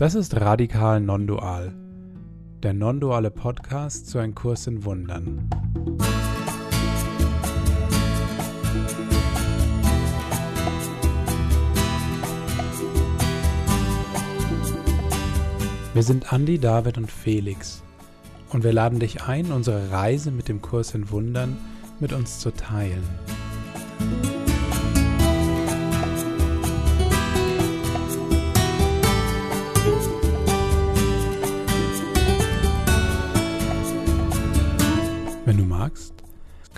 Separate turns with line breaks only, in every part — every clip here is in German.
Das ist Radikal Non-Dual, der non-duale Podcast zu einem Kurs in Wundern. Wir sind Andi, David und Felix und wir laden dich ein, unsere Reise mit dem Kurs in Wundern mit uns zu teilen.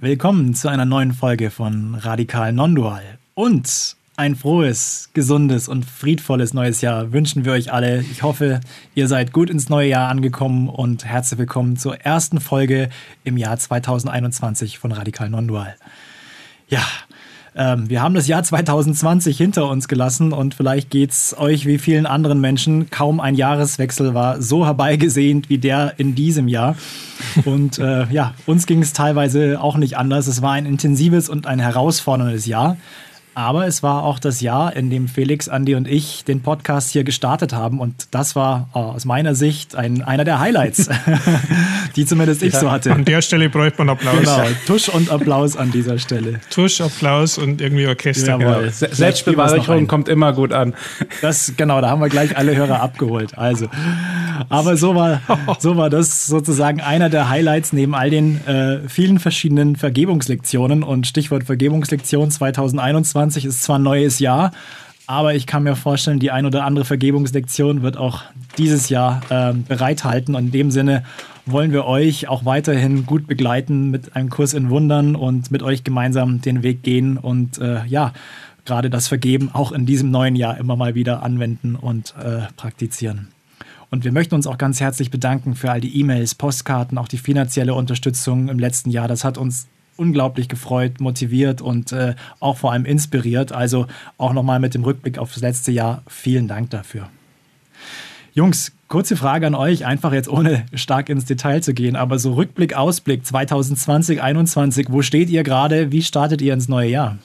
Willkommen zu einer neuen Folge von Radikal Non-Dual. Und ein frohes, gesundes und friedvolles neues Jahr wünschen wir euch alle. Ich hoffe, ihr seid gut ins neue Jahr angekommen und herzlich willkommen zur ersten Folge im Jahr 2021 von Radikal Non-Dual. Ja, ähm, wir haben das Jahr 2020 hinter uns gelassen und vielleicht geht's euch wie vielen anderen Menschen. Kaum ein Jahreswechsel war so herbeigesehnt wie der in diesem Jahr. Und äh, ja, uns ging es teilweise auch nicht anders. Es war ein intensives und ein herausforderndes Jahr. Aber es war auch das Jahr, in dem Felix, Andi und ich den Podcast hier gestartet haben. Und das war oh, aus meiner Sicht ein, einer der Highlights, die zumindest ich ja, so hatte.
An der Stelle bräuchte man Applaus.
Genau, Tusch und Applaus an dieser Stelle.
Tusch, Applaus und irgendwie Orchester.
Jawohl. Genau. Selbstbeweihräucherung kommt immer gut an.
Das, genau, da haben wir gleich alle Hörer abgeholt. Also, aber so war, so war das sozusagen einer der Highlights neben all den äh, vielen verschiedenen Vergebungslektionen. Und Stichwort Vergebungslektion 2021 2020 ist zwar ein neues Jahr, aber ich kann mir vorstellen, die ein oder andere Vergebungslektion wird auch dieses Jahr äh, bereithalten. Und in dem Sinne wollen wir euch auch weiterhin gut begleiten mit einem Kurs in Wundern und mit euch gemeinsam den Weg gehen und äh, ja, gerade das Vergeben auch in diesem neuen Jahr immer mal wieder anwenden und äh, praktizieren. Und wir möchten uns auch ganz herzlich bedanken für all die E-Mails, Postkarten, auch die finanzielle Unterstützung im letzten Jahr. Das hat uns unglaublich gefreut, motiviert und äh, auch vor allem inspiriert. Also auch nochmal mit dem Rückblick auf das letzte Jahr vielen Dank dafür. Jungs, kurze Frage an euch, einfach jetzt ohne stark ins Detail zu gehen, aber so Rückblick, Ausblick 2020, 2021, wo steht ihr gerade? Wie startet ihr ins neue Jahr?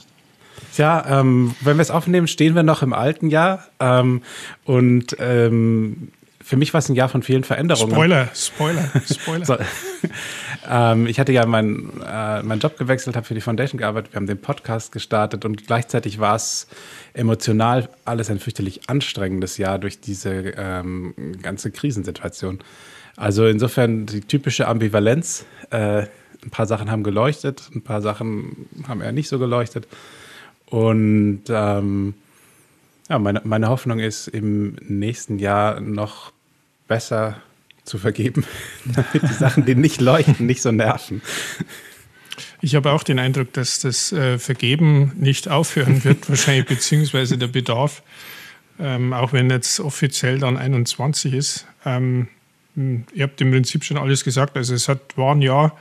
Ja, ähm, wenn wir es aufnehmen, stehen wir noch im alten Jahr ähm, und ähm, für mich war es ein Jahr von vielen Veränderungen.
Spoiler, Spoiler, Spoiler. so,
ähm, ich hatte ja meinen äh, mein Job gewechselt, habe für die Foundation gearbeitet, wir haben den Podcast gestartet und gleichzeitig war es emotional alles ein fürchterlich anstrengendes Jahr durch diese ähm, ganze Krisensituation. Also insofern die typische Ambivalenz. Äh, ein paar Sachen haben geleuchtet, ein paar Sachen haben eher nicht so geleuchtet. Und ähm, ja, meine, meine Hoffnung ist, im nächsten Jahr noch besser zu vergeben, damit die Sachen, die nicht leuchten, nicht so nerven.
Ich habe auch den Eindruck, dass das äh, Vergeben nicht aufhören wird, wahrscheinlich, beziehungsweise der Bedarf, ähm, auch wenn jetzt offiziell dann 21 ist. Ähm, ihr habt im Prinzip schon alles gesagt. Also es hat, war ein Jahr,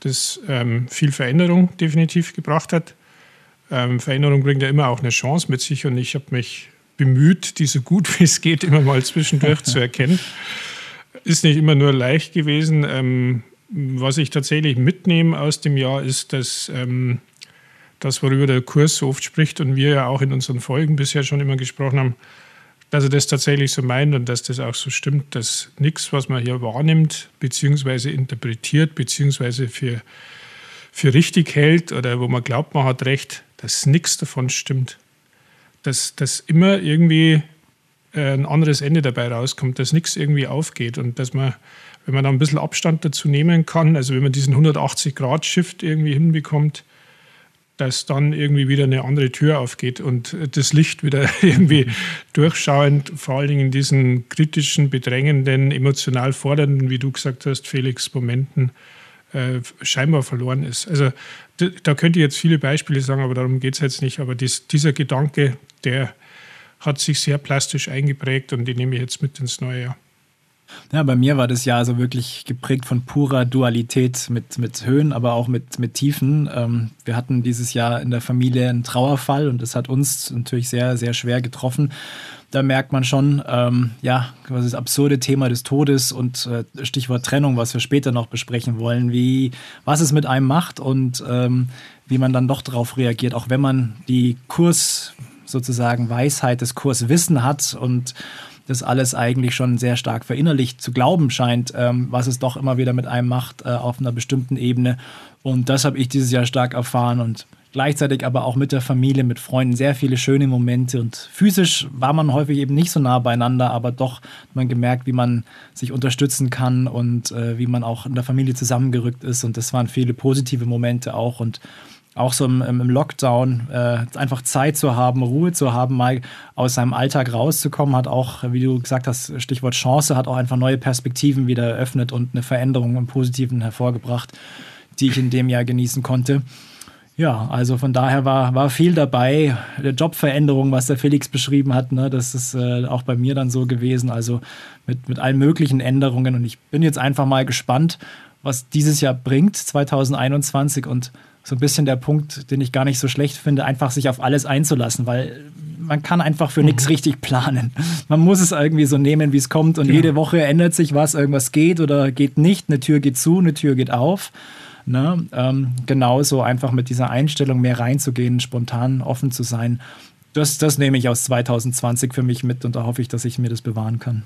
das ähm, viel Veränderung definitiv gebracht hat. Ähm, Veränderung bringt ja immer auch eine Chance mit sich und ich habe mich bemüht, die so gut wie es geht immer mal zwischendurch zu erkennen. Ist nicht immer nur leicht gewesen. Ähm, was ich tatsächlich mitnehme aus dem Jahr ist, dass ähm, das, worüber der Kurs so oft spricht und wir ja auch in unseren Folgen bisher schon immer gesprochen haben, dass er das tatsächlich so meint und dass das auch so stimmt, dass nichts, was man hier wahrnimmt, beziehungsweise interpretiert, beziehungsweise für, für richtig hält oder wo man glaubt, man hat recht, dass nichts davon stimmt. Dass, dass immer irgendwie äh, ein anderes Ende dabei rauskommt, dass nichts irgendwie aufgeht und dass man, wenn man da ein bisschen Abstand dazu nehmen kann, also wenn man diesen 180-Grad-Shift irgendwie hinbekommt, dass dann irgendwie wieder eine andere Tür aufgeht und das Licht wieder irgendwie durchschauend, vor allen Dingen in diesen kritischen, bedrängenden, emotional fordernden, wie du gesagt hast, Felix, Momenten äh, scheinbar verloren ist. Also da könnte ich jetzt viele Beispiele sagen, aber darum geht es jetzt nicht. Aber dies, dieser Gedanke, der hat sich sehr plastisch eingeprägt und die nehme ich jetzt mit ins neue Jahr.
Ja, bei mir war das Jahr so wirklich geprägt von purer Dualität mit, mit Höhen, aber auch mit, mit Tiefen. Ähm, wir hatten dieses Jahr in der Familie einen Trauerfall und das hat uns natürlich sehr, sehr schwer getroffen. Da merkt man schon, ähm, ja, das absurde Thema des Todes und äh, Stichwort Trennung, was wir später noch besprechen wollen, wie, was es mit einem macht und ähm, wie man dann doch darauf reagiert, auch wenn man die Kurs sozusagen Weisheit des Kurswissen hat und das alles eigentlich schon sehr stark verinnerlicht zu glauben scheint, ähm, was es doch immer wieder mit einem macht äh, auf einer bestimmten Ebene. Und das habe ich dieses Jahr stark erfahren und gleichzeitig aber auch mit der Familie, mit Freunden sehr viele schöne Momente. Und physisch war man häufig eben nicht so nah beieinander, aber doch hat man gemerkt, wie man sich unterstützen kann und äh, wie man auch in der Familie zusammengerückt ist. Und das waren viele positive Momente auch. Und auch so im, im Lockdown äh, einfach Zeit zu haben, Ruhe zu haben, mal aus seinem Alltag rauszukommen, hat auch, wie du gesagt hast, Stichwort Chance, hat auch einfach neue Perspektiven wieder eröffnet und eine Veränderung im Positiven hervorgebracht, die ich in dem Jahr genießen konnte. Ja, also von daher war, war viel dabei. Der Jobveränderung, was der Felix beschrieben hat, ne, das ist äh, auch bei mir dann so gewesen. Also mit, mit allen möglichen Änderungen. Und ich bin jetzt einfach mal gespannt, was dieses Jahr bringt, 2021. Und so ein bisschen der Punkt, den ich gar nicht so schlecht finde, einfach sich auf alles einzulassen, weil man kann einfach für mhm. nichts richtig planen. Man muss es irgendwie so nehmen, wie es kommt und genau. jede Woche ändert sich was, irgendwas geht oder geht nicht, eine Tür geht zu, eine Tür geht auf. Ne? Ähm, genauso einfach mit dieser Einstellung mehr reinzugehen, spontan offen zu sein. Das, das nehme ich aus 2020 für mich mit und da hoffe ich, dass ich mir das bewahren kann.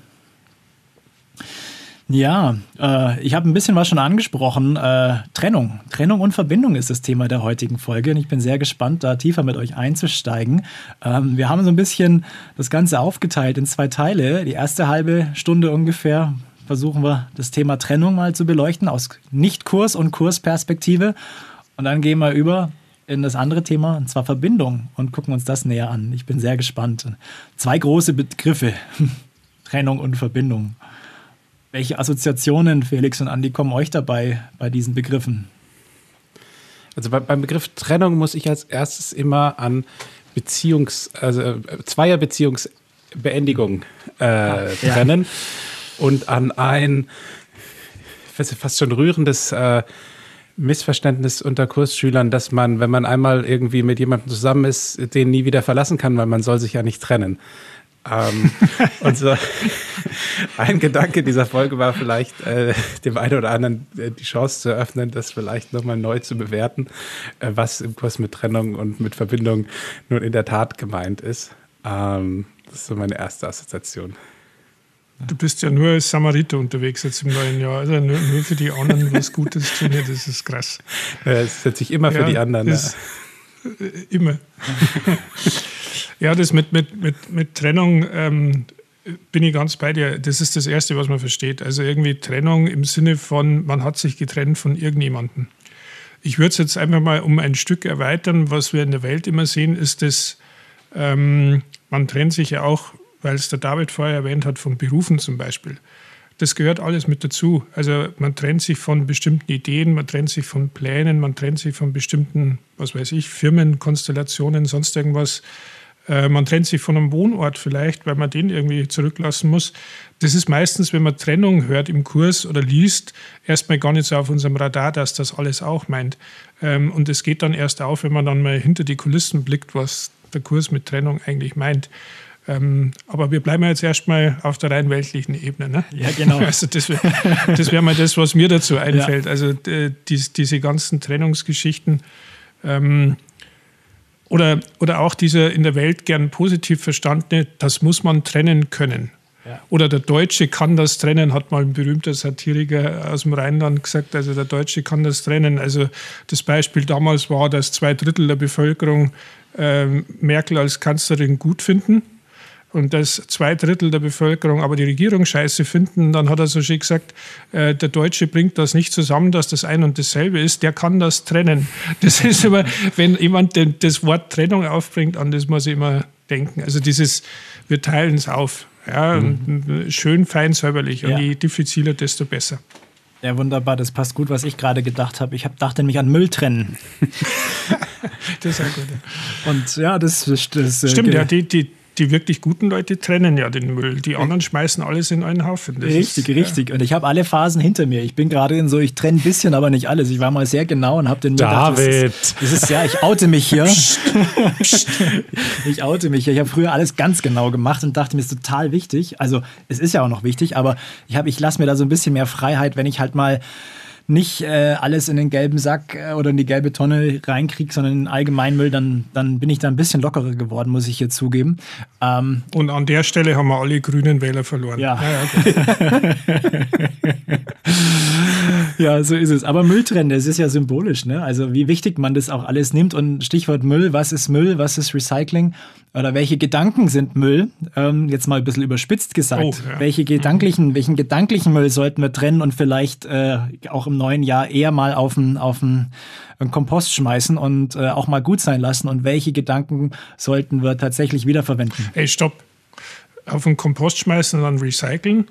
Ja, äh, ich habe ein bisschen was schon angesprochen. Äh, Trennung. Trennung und Verbindung ist das Thema der heutigen Folge und ich bin sehr gespannt, da tiefer mit euch einzusteigen. Ähm, wir haben so ein bisschen das Ganze aufgeteilt in zwei Teile. Die erste halbe Stunde ungefähr versuchen wir das Thema Trennung mal zu beleuchten aus Nicht-Kurs- und Kursperspektive. Und dann gehen wir über in das andere Thema, und zwar Verbindung, und gucken uns das näher an. Ich bin sehr gespannt. Zwei große Begriffe, Trennung und Verbindung. Welche Assoziationen, Felix und Andi, kommen euch dabei bei diesen Begriffen?
Also bei, beim Begriff Trennung muss ich als erstes immer an Beziehungs-, also äh, Zweierbeziehungsbeendigung äh, trennen ja. und an ein fast schon rührendes äh, Missverständnis unter Kursschülern, dass man, wenn man einmal irgendwie mit jemandem zusammen ist, den nie wieder verlassen kann, weil man soll sich ja nicht trennen. Ähm, und so ein Gedanke dieser Folge war vielleicht, äh, dem einen oder anderen äh, die Chance zu eröffnen, das vielleicht nochmal neu zu bewerten, äh, was im Kurs mit Trennung und mit Verbindung nun in der Tat gemeint ist. Ähm, das ist so meine erste Assoziation.
Du bist ja nur als Samariter unterwegs jetzt im neuen Jahr. Also nur, nur für die anderen was Gutes tun, das ist krass.
Das setze ich immer für ja, die anderen.
Ja. Äh, immer. Ja, das mit, mit, mit, mit Trennung ähm, bin ich ganz bei dir. Das ist das Erste, was man versteht. Also irgendwie Trennung im Sinne von, man hat sich getrennt von irgendjemandem. Ich würde es jetzt einfach mal um ein Stück erweitern. Was wir in der Welt immer sehen, ist, dass ähm, man trennt sich ja auch, weil es der David vorher erwähnt hat, von Berufen zum Beispiel. Das gehört alles mit dazu. Also man trennt sich von bestimmten Ideen, man trennt sich von Plänen, man trennt sich von bestimmten, was weiß ich, Firmenkonstellationen, sonst irgendwas. Äh, man trennt sich von einem Wohnort vielleicht, weil man den irgendwie zurücklassen muss. Das ist meistens, wenn man Trennung hört im Kurs oder liest, erstmal gar nicht so auf unserem Radar, dass das alles auch meint. Ähm, und es geht dann erst auf, wenn man dann mal hinter die Kulissen blickt, was der Kurs mit Trennung eigentlich meint. Ähm, aber wir bleiben jetzt erstmal auf der rein weltlichen Ebene. Ne?
Ja, genau.
Also das wäre das wär mal das, was mir dazu einfällt. Ja. Also äh, die, diese ganzen Trennungsgeschichten. Ähm, oder, oder auch dieser in der Welt gern positiv verstandene, das muss man trennen können. Ja. Oder der Deutsche kann das trennen, hat mal ein berühmter Satiriker aus dem Rheinland gesagt. Also der Deutsche kann das trennen. Also das Beispiel damals war, dass zwei Drittel der Bevölkerung äh, Merkel als Kanzlerin gut finden und dass zwei Drittel der Bevölkerung aber die Regierung scheiße finden, dann hat er so schön gesagt, äh, der Deutsche bringt das nicht zusammen, dass das ein und dasselbe ist, der kann das trennen. Das ist immer, wenn jemand den, das Wort Trennung aufbringt, an das muss ich immer denken. Also dieses, wir teilen es auf. Ja, mhm. schön fein säuberlich. Und ja. je diffiziler, desto besser.
Ja, wunderbar, das passt gut, was ich gerade gedacht habe. Ich hab, dachte nämlich an Müll trennen.
das ist ja gut.
Und ja, das, das,
äh, Stimmt, ja, die, die, die wirklich guten Leute trennen ja den Müll. Die anderen schmeißen alles in einen Haufen.
Das richtig, ist, richtig. Ja. Und ich habe alle Phasen hinter mir. Ich bin gerade in so, ich trenne ein bisschen, aber nicht alles. Ich war mal sehr genau und habe den
Müll. David! Gedacht,
das, ist, das ist, ja, ich oute mich hier. ich oute mich hier. Ich habe früher alles ganz genau gemacht und dachte mir, ist total wichtig. Also es ist ja auch noch wichtig, aber ich, ich lasse mir da so ein bisschen mehr Freiheit, wenn ich halt mal nicht äh, alles in den gelben Sack äh, oder in die gelbe Tonne reinkriege, sondern in den Allgemeinmüll, dann, dann bin ich da ein bisschen lockerer geworden, muss ich hier zugeben.
Ähm, Und an der Stelle haben wir alle grünen Wähler verloren.
Ja. Ja, okay. ja, so ist es. Aber Mülltrennte, es ist ja symbolisch, ne? Also wie wichtig man das auch alles nimmt. Und Stichwort Müll, was ist Müll, was ist Recycling? Oder welche Gedanken sind Müll? Ähm, jetzt mal ein bisschen überspitzt gesagt. Oh, ja. Welche gedanklichen, welchen gedanklichen Müll sollten wir trennen und vielleicht äh, auch im neuen Jahr eher mal auf einen, auf einen Kompost schmeißen und äh, auch mal gut sein lassen? Und welche Gedanken sollten wir tatsächlich wiederverwenden?
Ey, stopp. Auf den Kompost schmeißen und dann recyceln?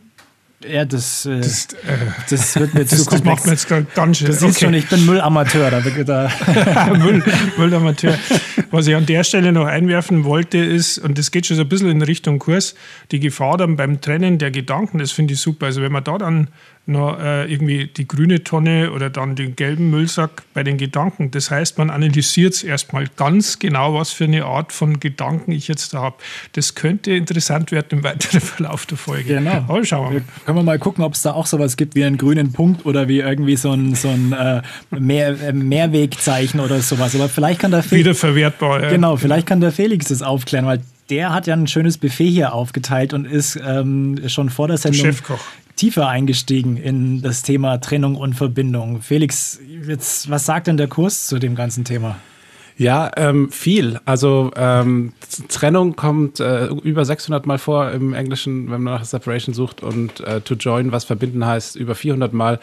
Ja, das, äh, das, äh, das wird mir das, zu
komplex. Das macht mir jetzt ganz schön.
Du siehst okay. schon, ich bin Müllamateur. Da,
da. Müll, Müllamateur. Was ich an der Stelle noch einwerfen wollte, ist, und das geht schon so ein bisschen in Richtung Kurs, die Gefahr dann beim Trennen der Gedanken, das finde ich super. Also wenn man da dann noch äh, irgendwie die grüne Tonne oder dann den gelben Müllsack bei den Gedanken. Das heißt, man analysiert es erstmal ganz genau, was für eine Art von Gedanken ich jetzt da habe. Das könnte interessant werden im weiteren Verlauf der Folge.
Genau. Aber schauen wir mal. Können wir mal gucken, ob es da auch sowas gibt wie einen grünen Punkt oder wie irgendwie so ein, so ein äh, Mehr, äh, Mehrwegzeichen oder sowas. Aber vielleicht kann der
Felix. Wiederverwertbar,
ja. Genau, vielleicht kann der Felix das aufklären, weil der hat ja ein schönes Buffet hier aufgeteilt und ist ähm, schon vor der Sendung
Chefkoch
tiefer eingestiegen in das Thema Trennung und Verbindung. Felix, jetzt, was sagt denn der Kurs zu dem ganzen Thema?
Ja, ähm, viel. Also ähm, Trennung kommt äh, über 600 Mal vor im Englischen, wenn man nach Separation sucht und äh, to join, was verbinden heißt, über 400 Mal.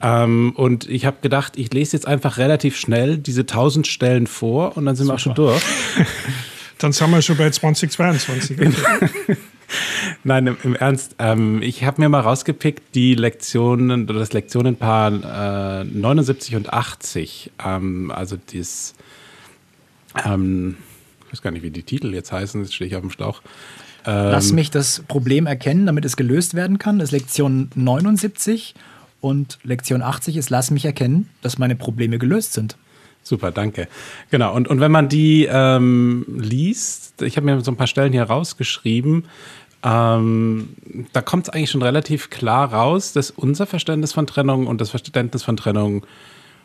Ähm, und ich habe gedacht, ich lese jetzt einfach relativ schnell diese 1000 Stellen vor und dann sind Super. wir auch schon durch.
dann sind wir schon bei 2022.
Nein, im, im Ernst. Ähm, ich habe mir mal rausgepickt die Lektionen oder das Lektionenpaar äh, 79 und 80. Ähm, also das, ähm, ich weiß gar nicht, wie die Titel jetzt heißen, jetzt stehe ich auf dem Schlauch.
Lass ähm, mich das Problem erkennen, damit es gelöst werden kann. Das ist Lektion 79 und Lektion 80 ist Lass mich erkennen, dass meine Probleme gelöst sind.
Super, danke. Genau, und, und wenn man die ähm, liest, ich habe mir so ein paar Stellen hier rausgeschrieben, ähm, da kommt es eigentlich schon relativ klar raus, dass unser Verständnis von Trennung und das Verständnis von Trennung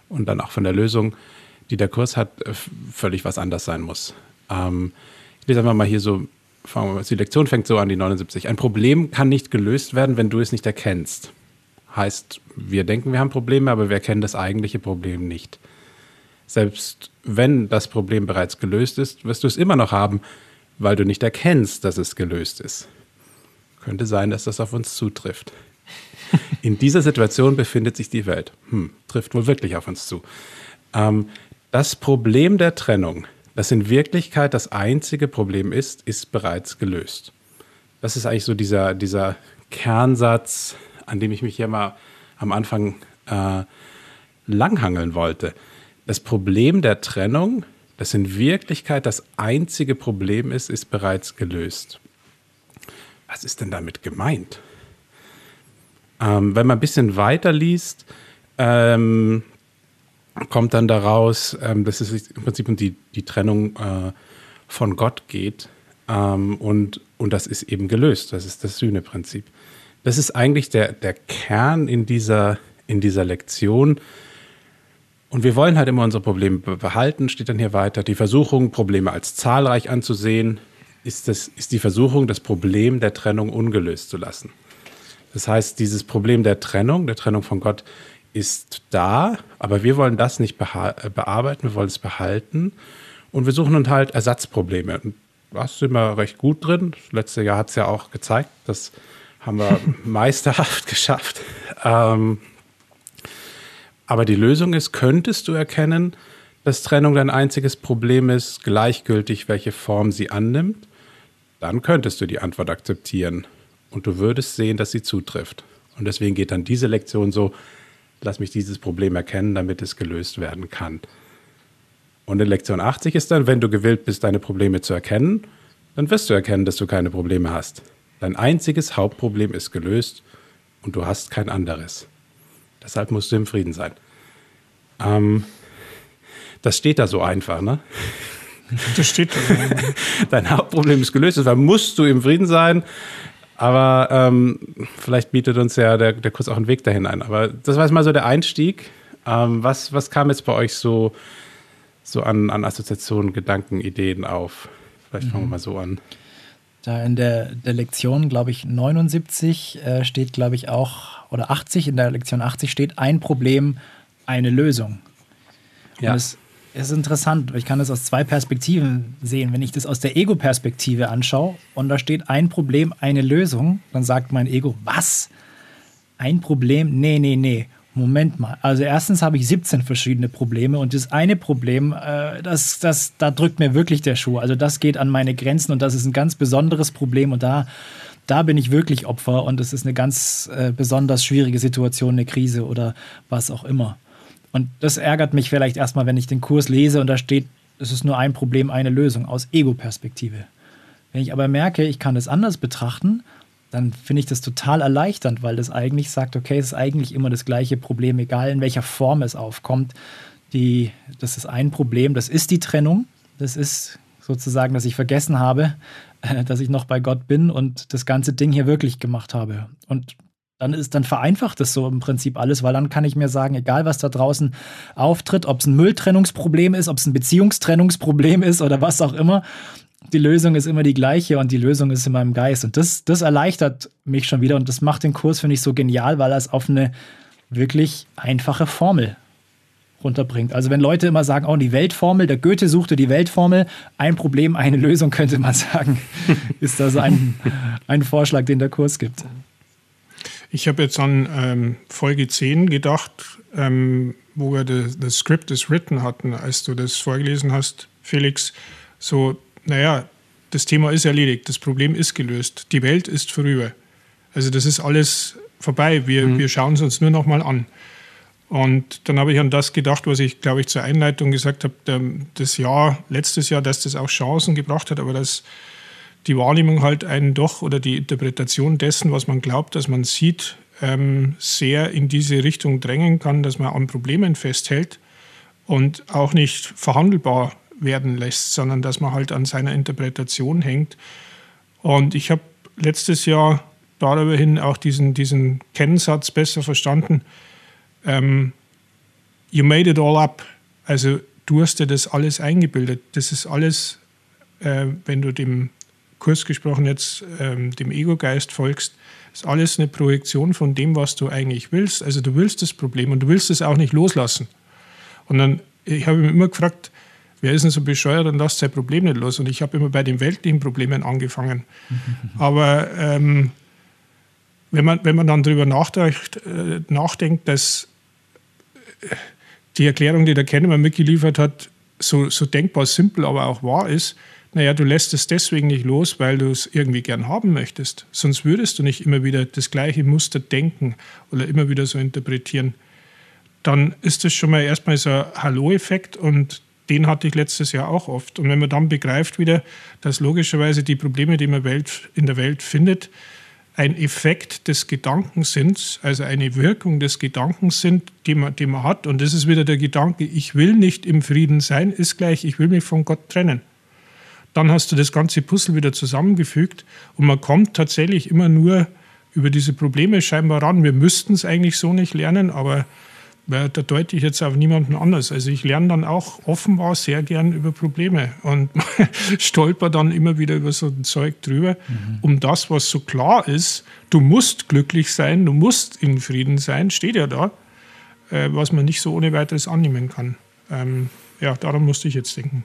und dann auch von der Lösung, die der Kurs hat, äh, völlig was anders sein muss. Ähm, ich lese einfach mal hier so, die Lektion fängt so an, die 79. Ein Problem kann nicht gelöst werden, wenn du es nicht erkennst. Heißt, wir denken, wir haben Probleme, aber wir erkennen das eigentliche Problem nicht. Selbst wenn das Problem bereits gelöst ist, wirst du es immer noch haben, weil du nicht erkennst, dass es gelöst ist. Könnte sein, dass das auf uns zutrifft. In dieser Situation befindet sich die Welt. Hm, trifft wohl wirklich auf uns zu. Ähm, das Problem der Trennung, das in Wirklichkeit das einzige Problem ist, ist bereits gelöst. Das ist eigentlich so dieser, dieser Kernsatz, an dem ich mich hier mal am Anfang äh, langhangeln wollte. Das Problem der Trennung, das in Wirklichkeit das einzige Problem ist, ist bereits gelöst. Was ist denn damit gemeint? Ähm, wenn man ein bisschen weiter liest, ähm, kommt dann daraus, ähm, dass es im Prinzip um die, die Trennung äh, von Gott geht. Ähm, und, und das ist eben gelöst. Das ist das Sühneprinzip. Das ist eigentlich der, der Kern in dieser, in dieser Lektion. Und wir wollen halt immer unsere Probleme behalten, steht dann hier weiter. Die Versuchung, Probleme als zahlreich anzusehen, ist, das, ist die Versuchung, das Problem der Trennung ungelöst zu lassen. Das heißt, dieses Problem der Trennung, der Trennung von Gott, ist da, aber wir wollen das nicht bearbeiten, wir wollen es behalten. Und wir suchen uns halt Ersatzprobleme. Und da sind wir recht gut drin. Das letzte Jahr hat es ja auch gezeigt, das haben wir meisterhaft geschafft. Ähm, aber die Lösung ist, könntest du erkennen, dass Trennung dein einziges Problem ist, gleichgültig welche Form sie annimmt, dann könntest du die Antwort akzeptieren und du würdest sehen, dass sie zutrifft. Und deswegen geht dann diese Lektion so, lass mich dieses Problem erkennen, damit es gelöst werden kann. Und in Lektion 80 ist dann, wenn du gewillt bist, deine Probleme zu erkennen, dann wirst du erkennen, dass du keine Probleme hast. Dein einziges Hauptproblem ist gelöst und du hast kein anderes. Deshalb musst du im Frieden sein. Ähm, das steht da so einfach, ne?
Das steht.
Dein Hauptproblem ist gelöst, deshalb musst du im Frieden sein. Aber ähm, vielleicht bietet uns ja der, der Kurs auch einen Weg dahin ein. Aber das war jetzt mal so der Einstieg. Ähm, was, was kam jetzt bei euch so, so an, an Assoziationen, Gedanken, Ideen auf? Vielleicht fangen wir mal so an.
Da in der, der Lektion, glaube ich, 79 äh, steht, glaube ich, auch, oder 80, in der Lektion 80 steht ein Problem, eine Lösung. Ja. Und es ist interessant, ich kann das aus zwei Perspektiven sehen. Wenn ich das aus der Ego-Perspektive anschaue und da steht ein Problem, eine Lösung, dann sagt mein Ego, was? Ein Problem? Nee, nee, nee. Moment mal. Also erstens habe ich 17 verschiedene Probleme und das eine Problem, äh, das, das, da drückt mir wirklich der Schuh. Also das geht an meine Grenzen und das ist ein ganz besonderes Problem und da, da bin ich wirklich Opfer und es ist eine ganz äh, besonders schwierige Situation, eine Krise oder was auch immer. Und das ärgert mich vielleicht erstmal, wenn ich den Kurs lese und da steht, es ist nur ein Problem, eine Lösung aus Ego-Perspektive. Wenn ich aber merke, ich kann es anders betrachten dann finde ich das total erleichternd, weil das eigentlich sagt, okay, es ist eigentlich immer das gleiche Problem, egal in welcher Form es aufkommt. Die, das ist ein Problem, das ist die Trennung. Das ist sozusagen, dass ich vergessen habe, dass ich noch bei Gott bin und das ganze Ding hier wirklich gemacht habe. Und dann ist, dann vereinfacht es so im Prinzip alles, weil dann kann ich mir sagen, egal was da draußen auftritt, ob es ein Mülltrennungsproblem ist, ob es ein Beziehungstrennungsproblem ist oder was auch immer, die Lösung ist immer die gleiche und die Lösung ist in meinem Geist. Und das, das erleichtert mich schon wieder und das macht den Kurs, finde ich, so genial, weil er es auf eine wirklich einfache Formel runterbringt. Also wenn Leute immer sagen, oh, die Weltformel, der Goethe suchte die Weltformel, ein Problem, eine Lösung, könnte man sagen, ist das ein, ein Vorschlag, den der Kurs gibt.
Ich habe jetzt an ähm, Folge 10 gedacht, ähm, wo wir das Script is written hatten, als du das vorgelesen hast, Felix. So naja, das Thema ist erledigt, das Problem ist gelöst, die Welt ist vorüber. Also das ist alles vorbei, wir, mhm. wir schauen es uns nur noch mal an. Und dann habe ich an das gedacht, was ich, glaube ich, zur Einleitung gesagt habe, das Jahr, letztes Jahr, dass das auch Chancen gebracht hat, aber dass die Wahrnehmung halt einen doch oder die Interpretation dessen, was man glaubt, dass man sieht, ähm, sehr in diese Richtung drängen kann, dass man an Problemen festhält und auch nicht verhandelbar werden lässt, sondern dass man halt an seiner Interpretation hängt. Und ich habe letztes Jahr darüber hin auch diesen, diesen Kennsatz besser verstanden. Ähm, you made it all up. Also du hast dir das alles eingebildet. Das ist alles, äh, wenn du dem Kurs gesprochen jetzt ähm, dem Ego-Geist folgst, ist alles eine Projektion von dem, was du eigentlich willst. Also du willst das Problem und du willst es auch nicht loslassen. Und dann, ich habe mich immer gefragt, wer ist denn so bescheuert und lasst sein Problem nicht los? Und ich habe immer bei den weltlichen Problemen angefangen. Aber ähm, wenn, man, wenn man dann darüber nachdenkt, äh, nachdenkt, dass äh, die Erklärung, die der Kennemer mitgeliefert hat, so, so denkbar simpel, aber auch wahr ist, naja, du lässt es deswegen nicht los, weil du es irgendwie gern haben möchtest. Sonst würdest du nicht immer wieder das gleiche Muster denken oder immer wieder so interpretieren. Dann ist das schon mal erstmal so ein Hallo-Effekt und den hatte ich letztes Jahr auch oft. Und wenn man dann begreift wieder, dass logischerweise die Probleme, die man in der Welt findet, ein Effekt des Gedankens sind, also eine Wirkung des Gedankens sind, die man, die man hat. Und das ist wieder der Gedanke, ich will nicht im Frieden sein, ist gleich, ich will mich von Gott trennen. Dann hast du das ganze Puzzle wieder zusammengefügt und man kommt tatsächlich immer nur über diese Probleme scheinbar ran. Wir müssten es eigentlich so nicht lernen, aber da deute ich jetzt auf niemanden anders. Also ich lerne dann auch offenbar sehr gern über Probleme und stolper dann immer wieder über so ein Zeug drüber, mhm. um das, was so klar ist, du musst glücklich sein, du musst in Frieden sein, steht ja da, äh, was man nicht so ohne weiteres annehmen kann. Ähm, ja, daran musste ich jetzt denken.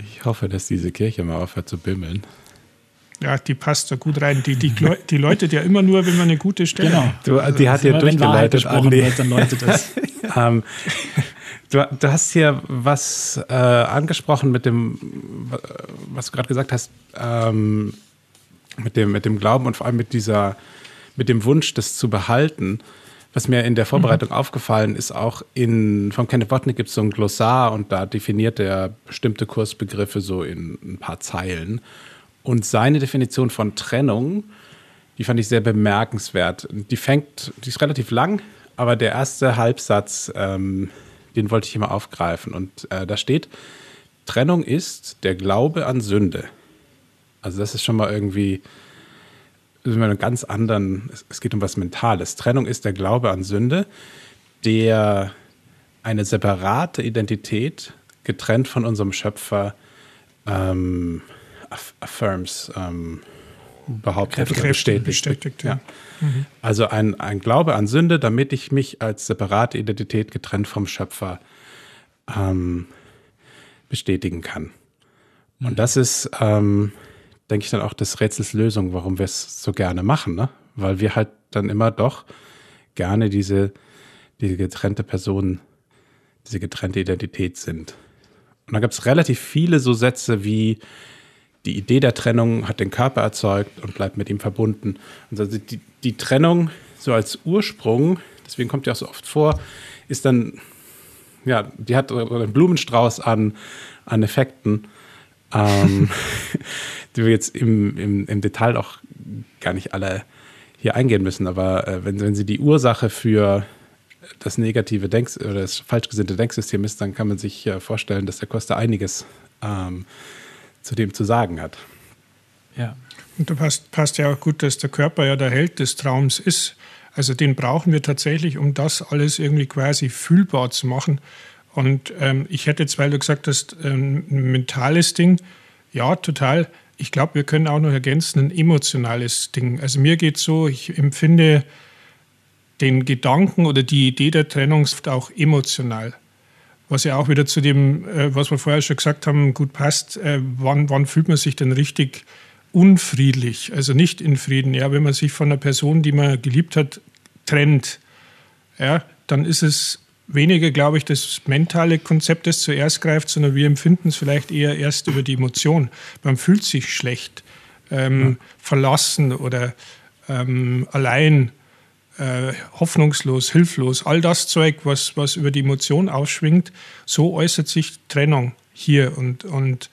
Ich hoffe, dass diese Kirche mal aufhört zu bimmeln.
Ja, die passt da gut rein. Die, die, die läutet ja immer nur, wenn man eine gute Stelle
genau.
hat.
Du, die hat ja durchgeleitet. Wird, dann läutet es. ähm, du, du, hast hier was äh, angesprochen mit dem, was du gerade gesagt hast, ähm, mit, dem, mit dem Glauben und vor allem mit dieser, mit dem Wunsch, das zu behalten. Was mir in der Vorbereitung mhm. aufgefallen ist, auch in, von Kenneth Wotnick gibt es so ein Glossar und da definiert er bestimmte Kursbegriffe so in ein paar Zeilen. Und seine Definition von Trennung, die fand ich sehr bemerkenswert. Die fängt, die ist relativ lang, aber der erste Halbsatz, ähm, den wollte ich immer aufgreifen. Und äh, da steht, Trennung ist der Glaube an Sünde. Also das ist schon mal irgendwie sind wir einen ganz anderen, es geht um was Mentales. Trennung ist der Glaube an Sünde, der eine separate Identität, getrennt von unserem Schöpfer, ähm, affirms, ähm, behauptet oder bestätigt. bestätigt ja. Mhm. Also ein, ein Glaube an Sünde, damit ich mich als separate Identität getrennt vom Schöpfer ähm, bestätigen kann. Und mhm. das ist, ähm, denke ich dann auch des Rätsels Lösung, warum wir es so gerne machen, ne? Weil wir halt dann immer doch gerne diese, diese getrennte Person, diese getrennte Identität sind. Und da gab es relativ viele so Sätze wie, die Idee der Trennung hat den Körper erzeugt und bleibt mit ihm verbunden. Und also die, die Trennung so als Ursprung, deswegen kommt ja auch so oft vor, ist dann, ja, die hat einen Blumenstrauß an, an Effekten ähm, die wir jetzt im, im, im Detail auch gar nicht alle hier eingehen müssen. Aber äh, wenn, wenn sie die Ursache für das negative Denk oder das falsch gesinnte Denksystem ist, dann kann man sich äh, vorstellen, dass der Costa einiges ähm, zu dem zu sagen hat.
Ja. Und da passt, passt ja auch gut, dass der Körper ja der Held des Traums ist. Also den brauchen wir tatsächlich, um das alles irgendwie quasi fühlbar zu machen. Und ähm, ich hätte jetzt, weil du gesagt hast, ähm, ein mentales Ding, ja, total. Ich glaube, wir können auch noch ergänzen, ein emotionales Ding. Also mir geht es so, ich empfinde den Gedanken oder die Idee der Trennung auch emotional. Was ja auch wieder zu dem, äh, was wir vorher schon gesagt haben, gut passt. Äh, wann, wann fühlt man sich denn richtig unfriedlich, also nicht in Frieden? Ja, wenn man sich von einer Person, die man geliebt hat, trennt, ja, dann ist es weniger, glaube ich, das mentale Konzept, das zuerst greift, sondern wir empfinden es vielleicht eher erst über die Emotion. Man fühlt sich schlecht, ähm, ja. verlassen oder ähm, allein, äh, hoffnungslos, hilflos. All das Zeug, was, was über die Emotion ausschwingt, so äußert sich Trennung hier. Und, und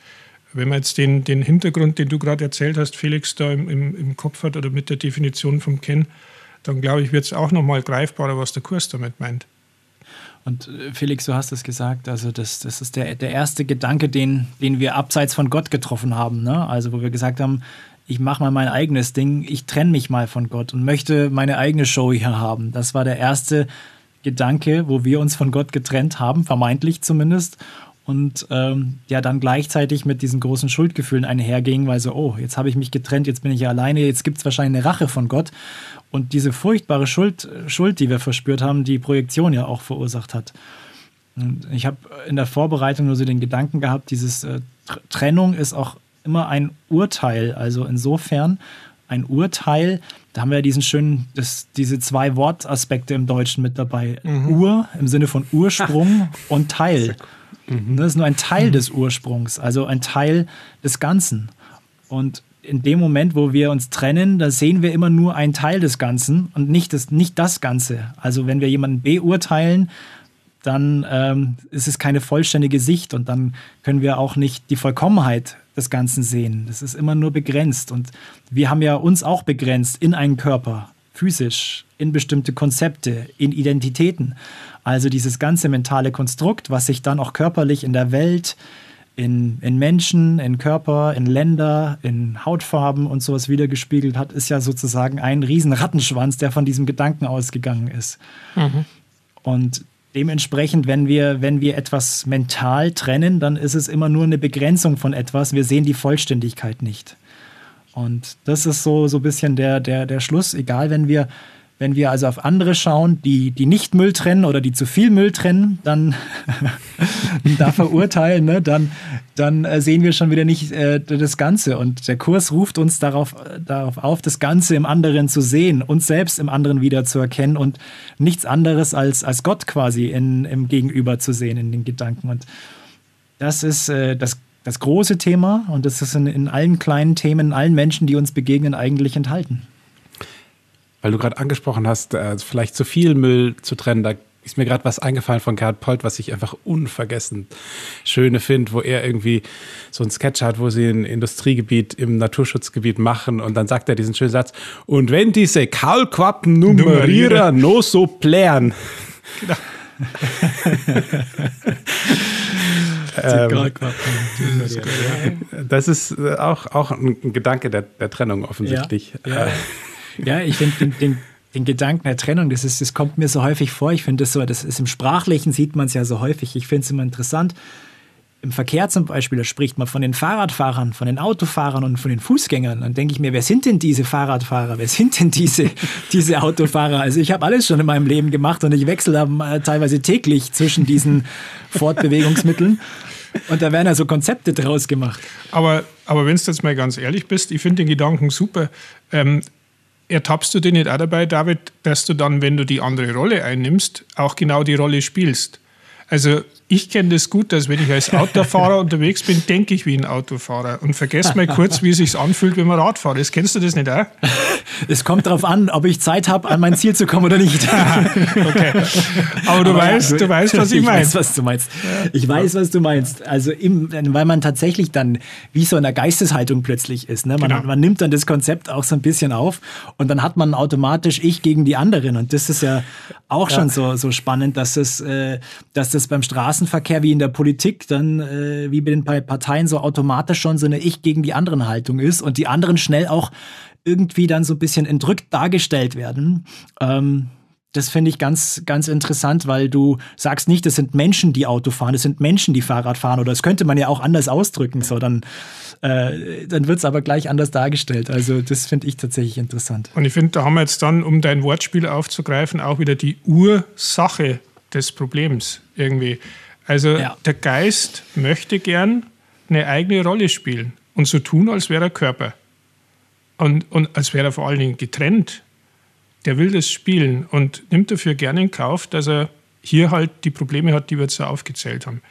wenn man jetzt den, den Hintergrund, den du gerade erzählt hast, Felix, da im, im, im Kopf hat oder mit der Definition vom Ken, dann glaube ich, wird es auch nochmal greifbarer, was der Kurs damit meint.
Und äh, Felix, du hast es gesagt, also das, das ist der, der erste Gedanke, den, den wir abseits von Gott getroffen haben. Ne? Also wo wir gesagt haben, ich mache mal mein eigenes Ding, ich trenne mich mal von Gott und möchte meine eigene Show hier haben. Das war der erste Gedanke, wo wir uns von Gott getrennt haben, vermeintlich zumindest. Und ähm, ja, dann gleichzeitig mit diesen großen Schuldgefühlen einherging, weil so, oh, jetzt habe ich mich getrennt, jetzt bin ich ja alleine, jetzt gibt es wahrscheinlich eine Rache von Gott. Und diese furchtbare Schuld, Schuld, die wir verspürt haben, die Projektion ja auch verursacht hat. Und ich habe in der Vorbereitung nur so den Gedanken gehabt, dieses äh, Trennung ist auch immer ein Urteil. Also insofern ein Urteil, da haben wir ja diesen schönen, das, diese zwei Wortaspekte im Deutschen mit dabei. Mhm. Ur im Sinne von Ursprung und Teil. Mhm. Das ist nur ein Teil mhm. des Ursprungs, also ein Teil des Ganzen. Und in dem Moment, wo wir uns trennen, da sehen wir immer nur einen Teil des Ganzen und nicht das, nicht das Ganze. Also wenn wir jemanden beurteilen, dann ähm, ist es keine vollständige Sicht und dann können wir auch nicht die Vollkommenheit des Ganzen sehen. Das ist immer nur begrenzt und wir haben ja uns auch begrenzt in einen Körper, physisch, in bestimmte Konzepte, in Identitäten. Also dieses ganze mentale Konstrukt, was sich dann auch körperlich in der Welt in, in Menschen, in Körper, in Länder, in Hautfarben und sowas wiedergespiegelt hat, ist ja sozusagen ein riesen Rattenschwanz, der von diesem Gedanken ausgegangen ist. Mhm. Und dementsprechend, wenn wir, wenn wir etwas mental trennen, dann ist es immer nur eine Begrenzung von etwas. Wir sehen die Vollständigkeit nicht. Und das ist so, so ein bisschen der, der, der Schluss. Egal, wenn wir wenn wir also auf andere schauen, die, die nicht Müll trennen oder die zu viel Müll trennen, dann da verurteilen, ne, dann, dann äh, sehen wir schon wieder nicht äh, das Ganze. Und der Kurs ruft uns darauf, äh, darauf auf, das Ganze im anderen zu sehen, uns selbst im anderen wieder zu erkennen und nichts anderes als, als Gott quasi in, im Gegenüber zu sehen, in den Gedanken. Und das ist äh, das, das große Thema und das ist in, in allen kleinen Themen, in allen Menschen, die uns begegnen, eigentlich enthalten.
Weil du gerade angesprochen hast, äh, vielleicht zu viel Müll zu trennen, da ist mir gerade was eingefallen von Gerhard Polt, was ich einfach unvergessen schöne finde, wo er irgendwie so ein Sketch hat, wo sie ein Industriegebiet im Naturschutzgebiet machen und dann sagt er diesen schönen Satz, und wenn diese Kaulquappen Nummerierer no so plären. Genau. ähm, das ist auch, auch ein Gedanke der, der Trennung offensichtlich.
Ja, ja. Ja ich finde den, den den Gedanken der Trennung, das, ist, das kommt mir so häufig vor. Ich finde das so, das ist im Sprachlichen sieht man es ja so häufig. Ich finde es immer interessant. Im Verkehr zum Beispiel, da spricht man von den Fahrradfahrern, von den Autofahrern und von den Fußgängern. Dann denke ich mir, wer sind denn diese Fahrradfahrer? Wer sind denn diese, diese Autofahrer? Also ich habe alles schon in meinem Leben gemacht und ich wechsle da teilweise täglich zwischen diesen Fortbewegungsmitteln. Und da werden ja so Konzepte draus gemacht.
Aber, aber wenn du jetzt mal ganz ehrlich bist, ich finde den Gedanken super. Ähm, ertappst du dich nicht auch dabei, David, dass du dann, wenn du die andere Rolle einnimmst, auch genau die Rolle spielst? Also ich kenne das gut, dass wenn ich als Autofahrer unterwegs bin, denke ich wie ein Autofahrer und vergesse mal kurz, wie es sich anfühlt, wenn man Rad fährt. Das kennst du das nicht auch?
Es kommt darauf an, ob ich Zeit habe, an mein Ziel zu kommen oder nicht.
okay. Aber du Aber weißt, ja, du weißt, was ich, ich meine.
Ich weiß, was du meinst. Ich weiß, was du meinst. Also im, weil man tatsächlich dann wie so in der Geisteshaltung plötzlich ist. Ne? Man, genau. man nimmt dann das Konzept auch so ein bisschen auf und dann hat man automatisch ich gegen die anderen. Und das ist ja auch ja. schon so, so spannend, dass es, äh, dass das beim Straßenverkehr wie in der Politik dann äh, wie bei den Parteien so automatisch schon so eine Ich gegen die anderen Haltung ist und die anderen schnell auch irgendwie dann so ein bisschen entrückt dargestellt werden. Ähm, das finde ich ganz, ganz interessant, weil du sagst nicht, das sind Menschen, die Auto fahren, das sind Menschen, die Fahrrad fahren. Oder das könnte man ja auch anders ausdrücken. So, dann, äh, dann wird es aber gleich anders dargestellt. Also das finde ich tatsächlich interessant.
Und ich finde, da haben wir jetzt dann, um dein Wortspiel aufzugreifen, auch wieder die Ursache des Problems irgendwie. Also ja. der Geist möchte gern eine eigene Rolle spielen und so tun, als wäre er Körper. Und, und als wäre er vor allen Dingen getrennt. Der will das spielen und nimmt dafür gerne in Kauf, dass er hier halt die Probleme hat, die wir jetzt so aufgezählt haben.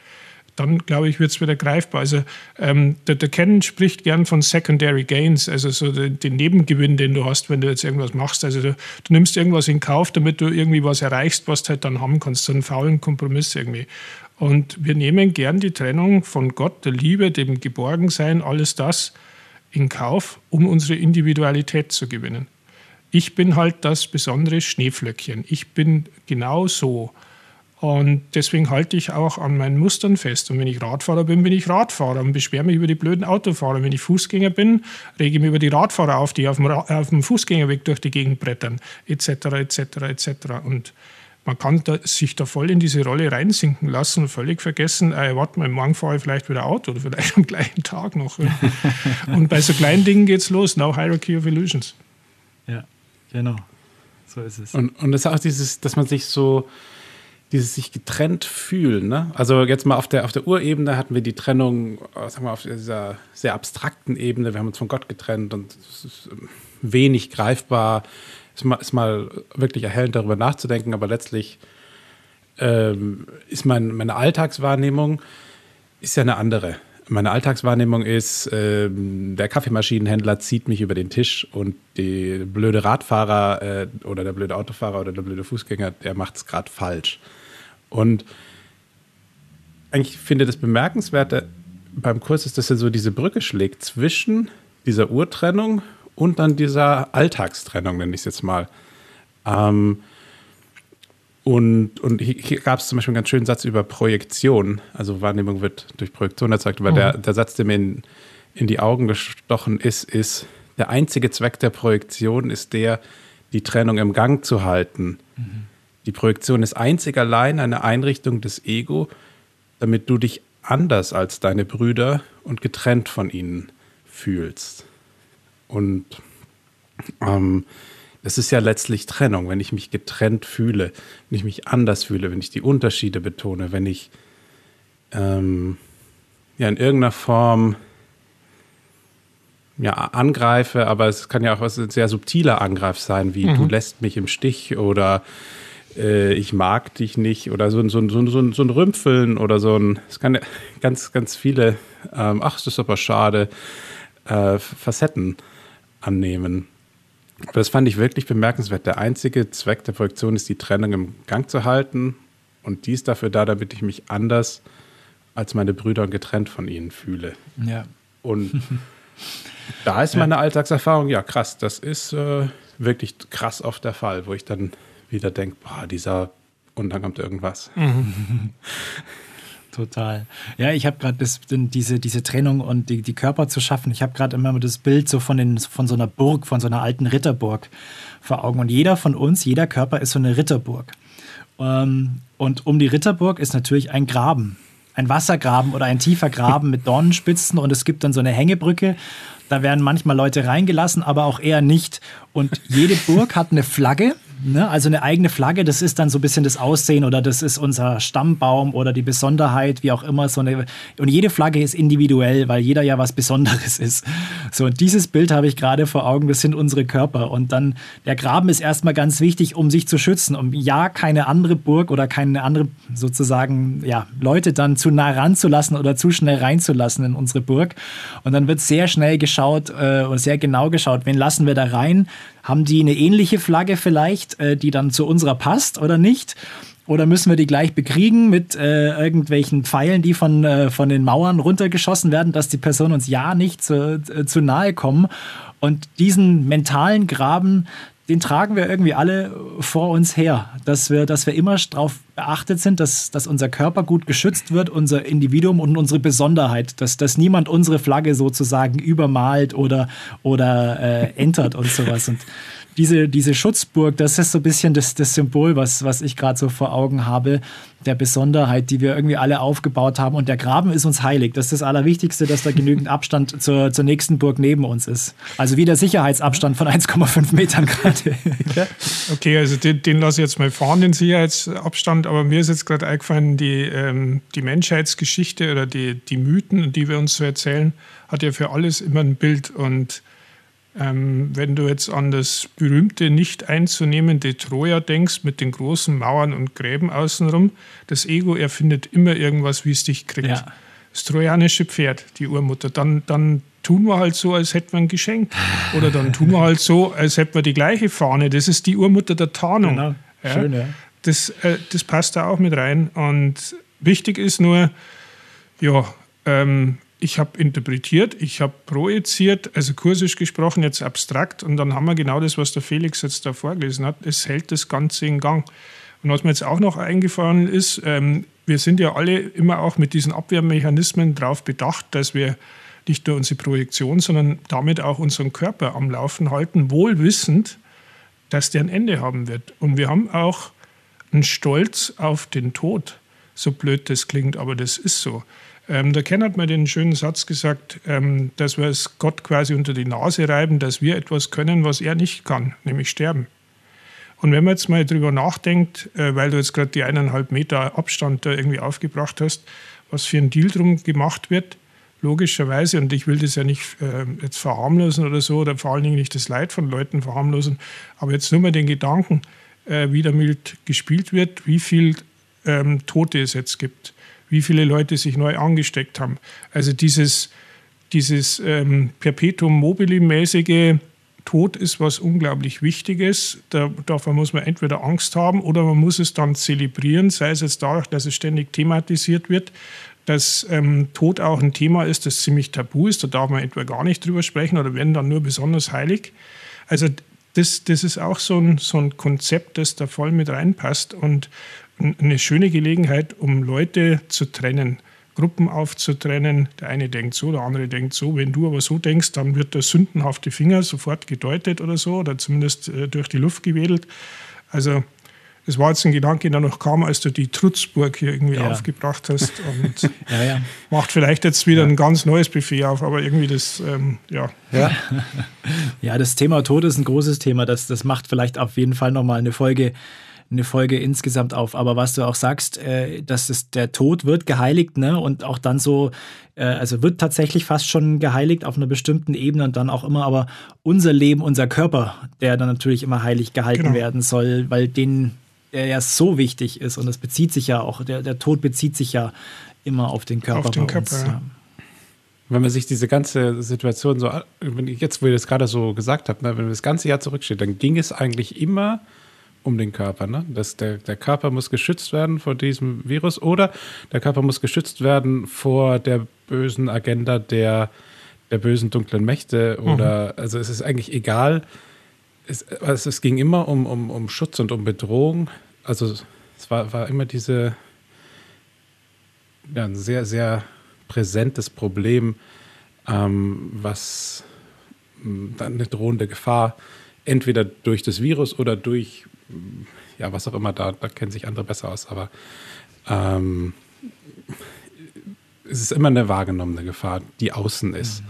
Dann, glaube ich, wird es wieder greifbar. Also ähm, der, der Ken spricht gern von Secondary Gains, also so den, den, Nebengewinn, den du hast, wenn du jetzt irgendwas machst. Also du, du, nimmst irgendwas in Kauf, damit du irgendwie was erreichst, was du halt dann haben kannst, so einen faulen Kompromiss irgendwie. Und wir nehmen gern die Trennung von Gott, der Liebe, dem Geborgensein, alles das in Kauf, um unsere Individualität zu gewinnen. Ich bin halt das besondere Schneeflöckchen. Ich bin genau so. Und deswegen halte ich auch an meinen Mustern fest. Und wenn ich Radfahrer bin, bin ich Radfahrer und beschwere mich über die blöden Autofahrer. Wenn ich Fußgänger bin, rege ich mich über die Radfahrer auf, die auf dem, auf dem Fußgängerweg durch die Gegend brettern, etc., etc., etc. Und man kann da, sich da voll in diese Rolle reinsinken lassen und völlig vergessen, äh, warte mal, morgen fahre ich vielleicht wieder Auto oder vielleicht am gleichen Tag noch. und bei so kleinen Dingen geht es los, now Hierarchy of Illusions.
Ja, genau. So ist es.
Und, und das ist auch dieses, dass man sich so, dieses sich getrennt fühlen. Ne? Also jetzt mal auf der, auf der Urebene hatten wir die Trennung, äh, sagen wir, auf dieser sehr abstrakten Ebene. Wir haben uns von Gott getrennt und es ist ähm, wenig greifbar ist mal, ist mal wirklich erhellend darüber nachzudenken, aber letztlich ähm, ist mein, meine Alltagswahrnehmung ist ja eine andere. Meine Alltagswahrnehmung ist, ähm, der Kaffeemaschinenhändler zieht mich über den Tisch und der blöde Radfahrer äh, oder der blöde Autofahrer oder der blöde Fußgänger, der macht es gerade falsch. Und eigentlich finde ich das Bemerkenswerte beim Kurs ist, dass er so diese Brücke schlägt zwischen dieser Urtrennung und dann dieser Alltagstrennung, nenne ich es jetzt mal. Ähm, und, und hier gab es zum Beispiel einen ganz schönen Satz über Projektion. Also Wahrnehmung wird durch Projektion erzeugt. Aber mhm. der, der Satz, der mir in, in die Augen gestochen ist, ist, der einzige Zweck der Projektion ist der, die Trennung im Gang zu halten. Mhm. Die Projektion ist einzig allein eine Einrichtung des Ego, damit du dich anders als deine Brüder und getrennt von ihnen fühlst. Und ähm, das ist ja letztlich Trennung, wenn ich mich getrennt fühle, wenn ich mich anders fühle, wenn ich die Unterschiede betone, wenn ich ähm, ja in irgendeiner Form ja, angreife, aber es kann ja auch was sehr subtiler Angreif sein, wie mhm. du lässt mich im Stich oder äh, ich mag dich nicht oder so, so, so, so, so ein Rümpfeln oder so ein, es kann ja ganz, ganz viele, ähm, ach, das ist aber schade, äh, Facetten annehmen. Aber das fand ich wirklich bemerkenswert. Der einzige Zweck der Projektion ist, die Trennung im Gang zu halten. Und die ist dafür da, damit ich mich anders als meine Brüder getrennt von ihnen fühle.
Ja.
Und da ist meine Alltagserfahrung, ja krass, das ist äh, wirklich krass oft der Fall, wo ich dann wieder denke, boah, dieser, und dann kommt irgendwas.
Total. Ja, ich habe gerade diese, diese Trennung und die, die Körper zu schaffen. Ich habe gerade immer das Bild so von, den, von so einer Burg, von so einer alten Ritterburg vor Augen. Und jeder von uns, jeder Körper ist so eine Ritterburg. Ähm, und um die Ritterburg ist natürlich ein Graben. Ein Wassergraben oder ein tiefer Graben mit Dornenspitzen und es gibt dann so eine Hängebrücke. Da werden manchmal Leute reingelassen, aber auch eher nicht. Und jede Burg hat eine Flagge Ne? Also eine eigene Flagge, das ist dann so ein bisschen das Aussehen oder das ist unser Stammbaum oder die Besonderheit, wie auch immer. So eine, und jede Flagge ist individuell, weil jeder ja was Besonderes ist. So, und dieses Bild habe ich gerade vor Augen, das sind unsere Körper. Und dann, der Graben ist erstmal ganz wichtig, um sich zu schützen, um ja keine andere Burg oder keine andere sozusagen, ja, Leute dann zu nah ranzulassen oder zu schnell reinzulassen in unsere Burg. Und dann wird sehr schnell geschaut äh, und sehr genau geschaut, wen lassen wir da rein, haben die eine ähnliche Flagge vielleicht, äh, die dann zu unserer passt oder nicht? Oder müssen wir die gleich bekriegen mit äh, irgendwelchen Pfeilen, die von, äh, von den Mauern runtergeschossen werden, dass die Personen uns ja nicht zu, äh, zu nahe kommen? Und diesen mentalen Graben, den tragen wir irgendwie alle vor uns her, dass wir, dass wir immer darauf beachtet sind, dass, dass unser Körper gut geschützt wird, unser Individuum und unsere Besonderheit, dass, dass niemand unsere Flagge sozusagen übermalt oder, oder äh, entert und sowas. Und diese, diese Schutzburg, das ist so ein bisschen das, das Symbol, was, was ich gerade so vor Augen habe, der Besonderheit, die wir irgendwie alle aufgebaut haben. Und der Graben ist uns heilig. Das ist das Allerwichtigste, dass da genügend Abstand zur, zur nächsten Burg neben uns ist. Also wie der Sicherheitsabstand von 1,5 Metern gerade.
okay, also den, den lasse ich jetzt mal fahren, den Sicherheitsabstand. Aber mir ist jetzt gerade eingefallen, die, ähm, die Menschheitsgeschichte oder die, die Mythen, die wir uns so erzählen, hat ja für alles immer ein Bild. Und ähm, wenn du jetzt an das berühmte nicht einzunehmende Troja denkst, mit den großen Mauern und Gräben außenrum, das Ego erfindet immer irgendwas, wie es dich kriegt. Ja. Das trojanische Pferd, die Urmutter. Dann, dann tun wir halt so, als hätten wir ein Geschenk. Oder dann tun wir halt so, als hätten wir die gleiche Fahne. Das ist die Urmutter der Tarnung. Genau. Ja? Schön, ja. Das, äh, das passt da auch mit rein. Und wichtig ist nur, ja, ähm, ich habe interpretiert, ich habe projiziert, also kursisch gesprochen, jetzt abstrakt, und dann haben wir genau das, was der Felix jetzt da vorgelesen hat. Es hält das Ganze in Gang. Und was mir jetzt auch noch eingefallen ist, ähm, wir sind ja alle immer auch mit diesen Abwehrmechanismen darauf bedacht, dass wir nicht nur unsere Projektion, sondern damit auch unseren Körper am Laufen halten, wohl wissend, dass der ein Ende haben wird. Und wir haben auch einen Stolz auf den Tod, so blöd das klingt, aber das ist so. Ähm, der Ken hat mir den schönen Satz gesagt, ähm, dass wir es Gott quasi unter die Nase reiben, dass wir etwas können, was er nicht kann, nämlich sterben. Und wenn man jetzt mal drüber nachdenkt, äh, weil du jetzt gerade die eineinhalb Meter Abstand da irgendwie aufgebracht hast, was für ein Deal drum gemacht wird, logischerweise, und ich will das ja nicht äh, jetzt verharmlosen oder so, oder vor allen Dingen nicht das Leid von Leuten verharmlosen, aber jetzt nur mal den Gedanken, äh, wie damit gespielt wird, wie viel ähm, Tote es jetzt gibt wie viele Leute sich neu angesteckt haben. Also dieses, dieses ähm, Perpetuum mobile-mäßige Tod ist was unglaublich Wichtiges. Da, davon muss man entweder Angst haben oder man muss es dann zelebrieren, sei es jetzt dadurch, dass es ständig thematisiert wird, dass ähm, Tod auch ein Thema ist, das ziemlich tabu ist. Da darf man etwa gar nicht drüber sprechen oder wenn dann nur besonders heilig. Also das, das ist auch so ein, so ein Konzept, das da voll mit reinpasst. Und eine schöne Gelegenheit, um Leute zu trennen, Gruppen aufzutrennen. Der eine denkt so, der andere denkt so. Wenn du aber so denkst, dann wird der sündenhafte Finger sofort gedeutet oder so, oder zumindest äh, durch die Luft gewedelt. Also das war jetzt ein Gedanke, der noch kam, als du die Trutzburg hier irgendwie ja. aufgebracht hast. Und ja, ja. macht vielleicht jetzt wieder ein ganz neues Buffet auf, aber irgendwie das, ähm, ja.
ja. Ja, das Thema Tod ist ein großes Thema. Das, das macht vielleicht auf jeden Fall nochmal eine Folge eine Folge insgesamt auf. Aber was du auch sagst, äh, dass es, der Tod wird geheiligt, ne? Und auch dann so, äh, also wird tatsächlich fast schon geheiligt auf einer bestimmten Ebene und dann auch immer aber unser Leben, unser Körper, der dann natürlich immer heilig gehalten genau. werden soll, weil den, der ja so wichtig ist und das bezieht sich ja auch, der, der Tod bezieht sich ja immer auf den Körper. Auf den Körper, uns, ja.
Wenn man sich diese ganze Situation so, jetzt, wo ihr das gerade so gesagt habt, ne, wenn man das ganze Jahr zurücksteht, dann ging es eigentlich immer um den Körper. Ne? Das, der, der Körper muss geschützt werden vor diesem Virus oder der Körper muss geschützt werden vor der bösen Agenda der, der bösen dunklen Mächte. Oder mhm. also es ist eigentlich egal. Es, also es ging immer um, um, um Schutz und um Bedrohung. Also es war, war immer diese ja, ein sehr, sehr präsentes Problem, ähm, was hm, dann eine drohende Gefahr entweder durch das Virus oder durch ja, was auch immer, da, da kennen sich andere besser aus, aber ähm, es ist immer eine wahrgenommene Gefahr, die außen ist,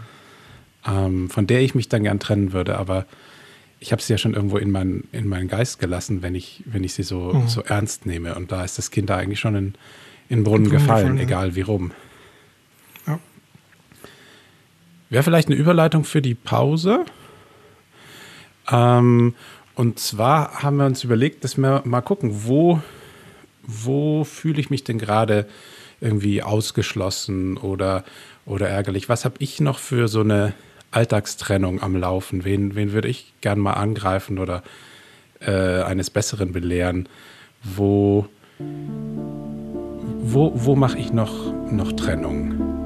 mhm. ähm, von der ich mich dann gern trennen würde, aber ich habe sie ja schon irgendwo in, mein, in meinen Geist gelassen, wenn ich, wenn ich sie so, mhm. so ernst nehme. Und da ist das Kind da eigentlich schon in, in den Brunnen, gefallen, gefallen, egal wie rum. Ja. Wäre vielleicht eine Überleitung für die Pause. Ähm, und zwar haben wir uns überlegt, dass wir mal gucken, wo, wo fühle ich mich denn gerade irgendwie ausgeschlossen oder, oder ärgerlich? Was habe ich noch für so eine Alltagstrennung am Laufen? Wen, wen würde ich gern mal angreifen oder äh, eines Besseren belehren? Wo, wo, wo mache ich noch, noch Trennung?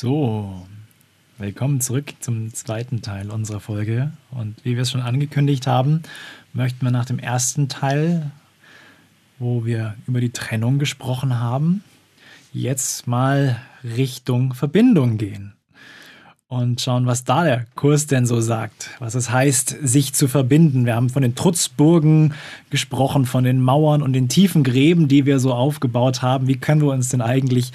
So, willkommen zurück zum zweiten Teil unserer Folge. Und wie wir es schon angekündigt haben, möchten wir nach dem ersten Teil, wo wir über die Trennung gesprochen haben, jetzt mal Richtung Verbindung gehen und schauen, was da der Kurs denn so sagt, was es heißt, sich zu verbinden. Wir haben von den Trutzburgen gesprochen, von den Mauern und den tiefen Gräben, die wir so aufgebaut haben. Wie können wir uns denn eigentlich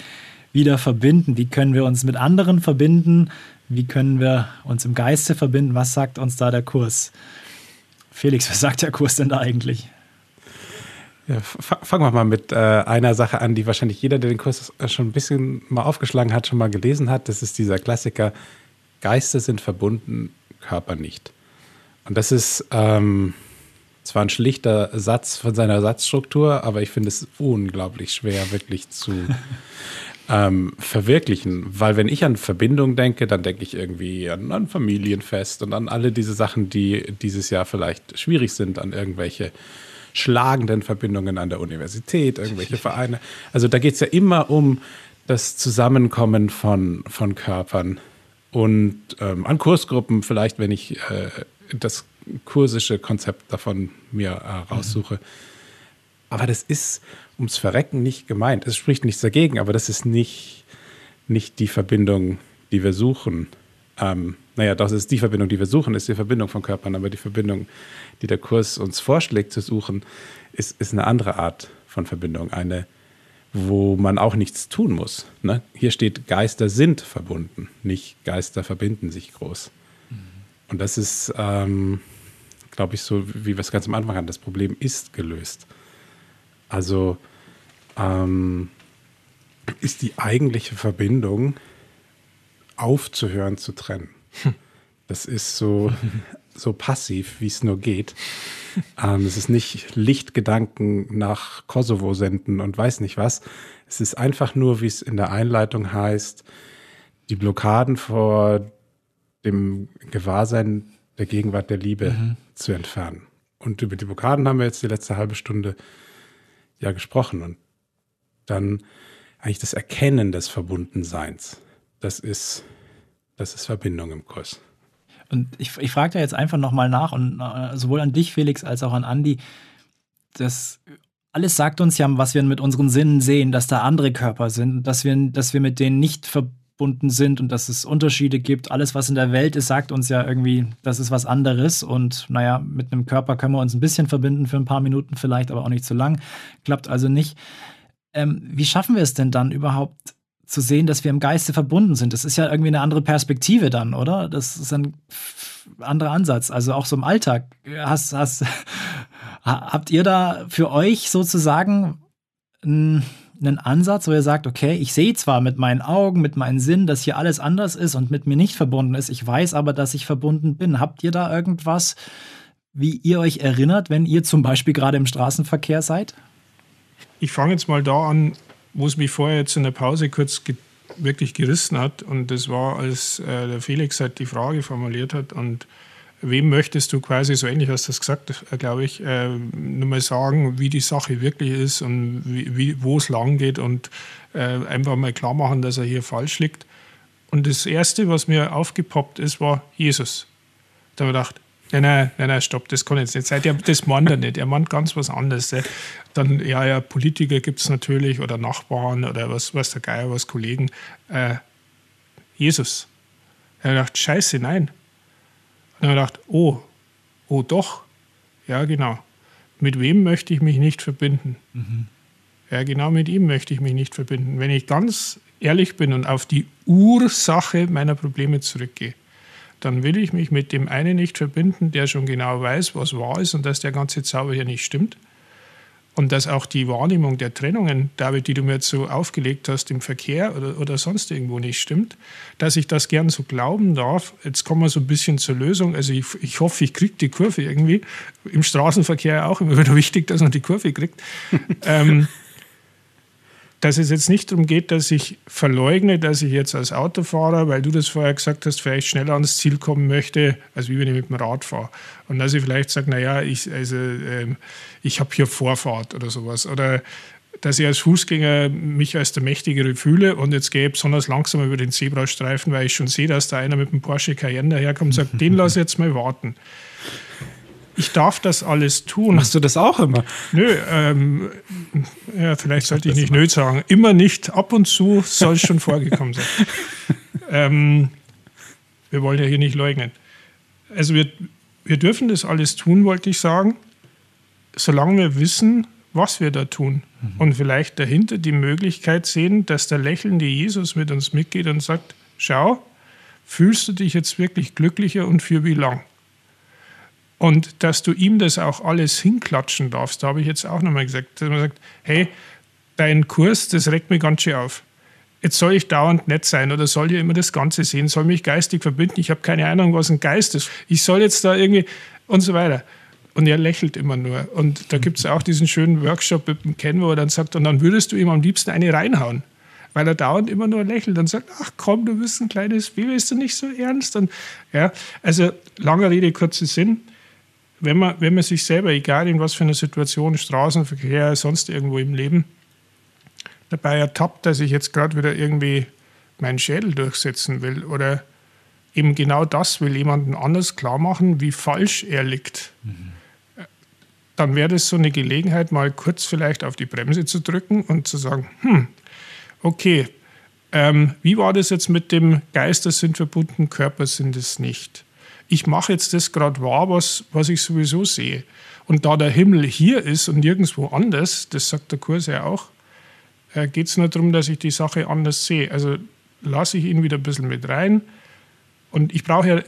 wieder verbinden? Wie können wir uns mit anderen verbinden? Wie können wir uns im Geiste verbinden? Was sagt uns da der Kurs? Felix, was sagt der Kurs denn da eigentlich?
Ja, fangen wir mal mit äh, einer Sache an, die wahrscheinlich jeder, der den Kurs schon ein bisschen mal aufgeschlagen hat, schon mal gelesen hat. Das ist dieser Klassiker, Geister sind verbunden, Körper nicht. Und das ist ähm, zwar ein schlichter Satz von seiner Satzstruktur, aber ich finde es unglaublich schwer, wirklich zu, ähm, verwirklichen. Weil wenn ich an Verbindung denke, dann denke ich irgendwie an ein Familienfest und an alle diese Sachen, die dieses Jahr vielleicht schwierig sind, an irgendwelche schlagenden Verbindungen an der Universität, irgendwelche Vereine. Also da geht es ja immer um das Zusammenkommen von, von Körpern. Und ähm, an Kursgruppen, vielleicht, wenn ich äh, das kursische Konzept davon mir äh, raussuche. Mhm. Aber das ist ums Verrecken nicht gemeint. Es spricht nichts dagegen, aber das ist nicht, nicht die Verbindung, die wir suchen. Ähm, naja, das ist die Verbindung, die wir suchen, ist die Verbindung von Körpern, aber die Verbindung, die der Kurs uns vorschlägt zu suchen, ist, ist eine andere Art von Verbindung. Eine, wo man auch nichts tun muss. Ne? Hier steht, Geister sind verbunden, nicht Geister verbinden sich groß. Mhm. Und das ist, ähm, glaube ich, so, wie wir es ganz am Anfang hatten, das Problem ist gelöst. Also ähm, ist die eigentliche Verbindung aufzuhören zu trennen. Hm. Das ist so so passiv, wie es nur geht. ähm, es ist nicht Lichtgedanken nach Kosovo senden und weiß nicht was. Es ist einfach nur, wie es in der Einleitung heißt, die Blockaden vor dem Gewahrsein der Gegenwart der Liebe mhm. zu entfernen. Und über die Blockaden haben wir jetzt die letzte halbe Stunde ja gesprochen. Und dann eigentlich das Erkennen des Verbundenseins. Das ist, das ist Verbindung im Kurs.
Und ich, ich frage da jetzt einfach nochmal nach, und äh, sowohl an dich, Felix, als auch an Andi, das alles sagt uns ja, was wir mit unseren Sinnen sehen, dass da andere Körper sind, dass wir, dass wir mit denen nicht verbunden sind und dass es Unterschiede gibt. Alles, was in der Welt ist, sagt uns ja irgendwie, das ist was anderes. Und naja, mit einem Körper können wir uns ein bisschen verbinden für ein paar Minuten vielleicht, aber auch nicht zu lang. Klappt also nicht. Ähm, wie schaffen wir es denn dann überhaupt, zu sehen, dass wir im Geiste verbunden sind. Das ist ja irgendwie eine andere Perspektive dann, oder? Das ist ein anderer Ansatz. Also auch so im Alltag. Hast, hast, habt ihr da für euch sozusagen einen Ansatz, wo ihr sagt, okay, ich sehe zwar mit meinen Augen, mit meinen Sinnen, dass hier alles anders ist und mit mir nicht verbunden ist. Ich weiß aber, dass ich verbunden bin. Habt ihr da irgendwas, wie ihr euch erinnert, wenn ihr zum Beispiel gerade im Straßenverkehr seid?
Ich fange jetzt mal da an, wo es mich vorher jetzt in der Pause kurz ge wirklich gerissen hat. Und das war, als äh, der Felix halt die Frage formuliert hat. Und wem möchtest du quasi, so ähnlich hast du das gesagt, äh, glaube ich, äh, nur mal sagen, wie die Sache wirklich ist und wie, wie, wo es lang geht und äh, einfach mal klar machen, dass er hier falsch liegt. Und das Erste, was mir aufgepoppt ist, war Jesus. Da habe ich gedacht, Nein, nein, nein, nein, stopp, das kann jetzt nicht sein. Der, das meint er nicht. Er meint ganz was anderes. Dann, ja, ja, Politiker gibt es natürlich oder Nachbarn oder was, was der Geier, was Kollegen. Äh, Jesus. Er hat gedacht, scheiße, nein. Und er hat gedacht, oh, oh doch. Ja, genau. Mit wem möchte ich mich nicht verbinden? Mhm. Ja, genau mit ihm möchte ich mich nicht verbinden. Wenn ich ganz ehrlich bin und auf die Ursache meiner Probleme zurückgehe, dann will ich mich mit dem einen nicht verbinden, der schon genau weiß, was wahr ist und dass der ganze Zauber hier nicht stimmt. Und dass auch die Wahrnehmung der Trennungen, David, die du mir jetzt so aufgelegt hast im Verkehr oder, oder sonst irgendwo nicht stimmt, dass ich das gern so glauben darf. Jetzt kommen wir so ein bisschen zur Lösung. Also ich, ich hoffe, ich kriege die Kurve irgendwie. Im Straßenverkehr auch immer wieder wichtig, dass man die Kurve kriegt. ähm, dass es jetzt nicht darum geht, dass ich verleugne, dass ich jetzt als Autofahrer, weil du das vorher gesagt hast, vielleicht schneller ans Ziel kommen möchte, als wie wenn ich mit dem Rad fahre. Und dass ich vielleicht sage, naja, ich, also, ähm, ich habe hier Vorfahrt oder sowas. Oder dass ich als Fußgänger mich als der Mächtigere fühle und jetzt gehe ich besonders langsam über den Zebrastreifen, weil ich schon sehe, dass da einer mit dem Porsche Cayenne daherkommt und sagt, den lasse ich jetzt mal warten ich darf das alles tun.
Machst du das auch immer?
Nö, ähm, ja, vielleicht sollte ich nicht nö sagen. Immer nicht, ab und zu soll es schon vorgekommen sein. Ähm, wir wollen ja hier nicht leugnen. Also wir, wir dürfen das alles tun, wollte ich sagen, solange wir wissen, was wir da tun. Mhm. Und vielleicht dahinter die Möglichkeit sehen, dass der lächelnde Jesus mit uns mitgeht und sagt, schau, fühlst du dich jetzt wirklich glücklicher und für wie lang? Und dass du ihm das auch alles hinklatschen darfst, da habe ich jetzt auch nochmal gesagt, dass man sagt, hey, dein Kurs, das regt mich ganz schön auf. Jetzt soll ich dauernd nett sein oder soll ich immer das Ganze sehen, soll mich geistig verbinden, ich habe keine Ahnung, was ein Geist ist. Ich soll jetzt da irgendwie und so weiter. Und er lächelt immer nur. Und da gibt es auch diesen schönen Workshop mit dem Ken, wo er dann sagt, und dann würdest du ihm am liebsten eine reinhauen. Weil er dauernd immer nur lächelt und sagt, ach komm, du bist ein kleines Baby, ist du nicht so ernst? Und, ja, also lange Rede, kurzer Sinn wenn man, wenn man sich selber, egal in was für einer Situation, Straßenverkehr, sonst irgendwo im Leben, dabei ertappt, dass ich jetzt gerade wieder irgendwie meinen Schädel durchsetzen will oder eben genau das will jemandem anders klar machen, wie falsch er liegt, mhm. dann wäre das so eine Gelegenheit, mal kurz vielleicht auf die Bremse zu drücken und zu sagen, hm, okay, ähm, wie war das jetzt mit dem Geister sind verbunden, Körper sind es nicht? Ich mache jetzt das gerade wahr, was, was ich sowieso sehe. Und da der Himmel hier ist und nirgendwo anders, das sagt der Kurs ja auch, äh, geht es nur darum, dass ich die Sache anders sehe. Also lasse ich ihn wieder ein bisschen mit rein. Und ich brauche ja, äh,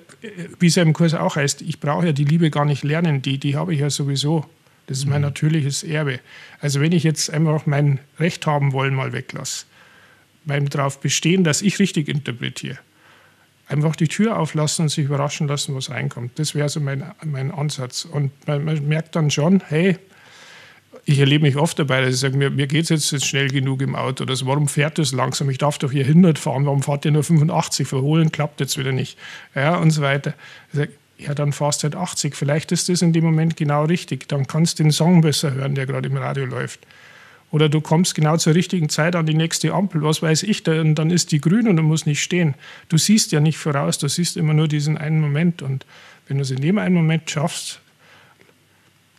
wie es ja im Kurs auch heißt, ich brauche ja die Liebe gar nicht lernen, die, die habe ich ja sowieso. Das ist mein mhm. natürliches Erbe. Also wenn ich jetzt einfach mein Recht haben wollen mal weglasse, beim darauf bestehen, dass ich richtig interpretiere, einfach die Tür auflassen und sich überraschen lassen, was reinkommt. Das wäre so mein, mein Ansatz. Und man, man merkt dann schon, hey, ich erlebe mich oft dabei, dass ich sage, mir, mir geht es jetzt, jetzt schnell genug im Auto. So, warum fährt das langsam? Ich darf doch hier 100 fahren. Warum fahrt ihr nur 85? Verholen klappt jetzt wieder nicht. Ja, und so weiter. Sage, ja, dann fahrst du halt 80. Vielleicht ist das in dem Moment genau richtig. Dann kannst du den Song besser hören, der gerade im Radio läuft. Oder du kommst genau zur richtigen Zeit an die nächste Ampel, was weiß ich, dann, dann ist die grün und du musst nicht stehen. Du siehst ja nicht voraus, du siehst immer nur diesen einen Moment. Und wenn du es in dem einen Moment schaffst,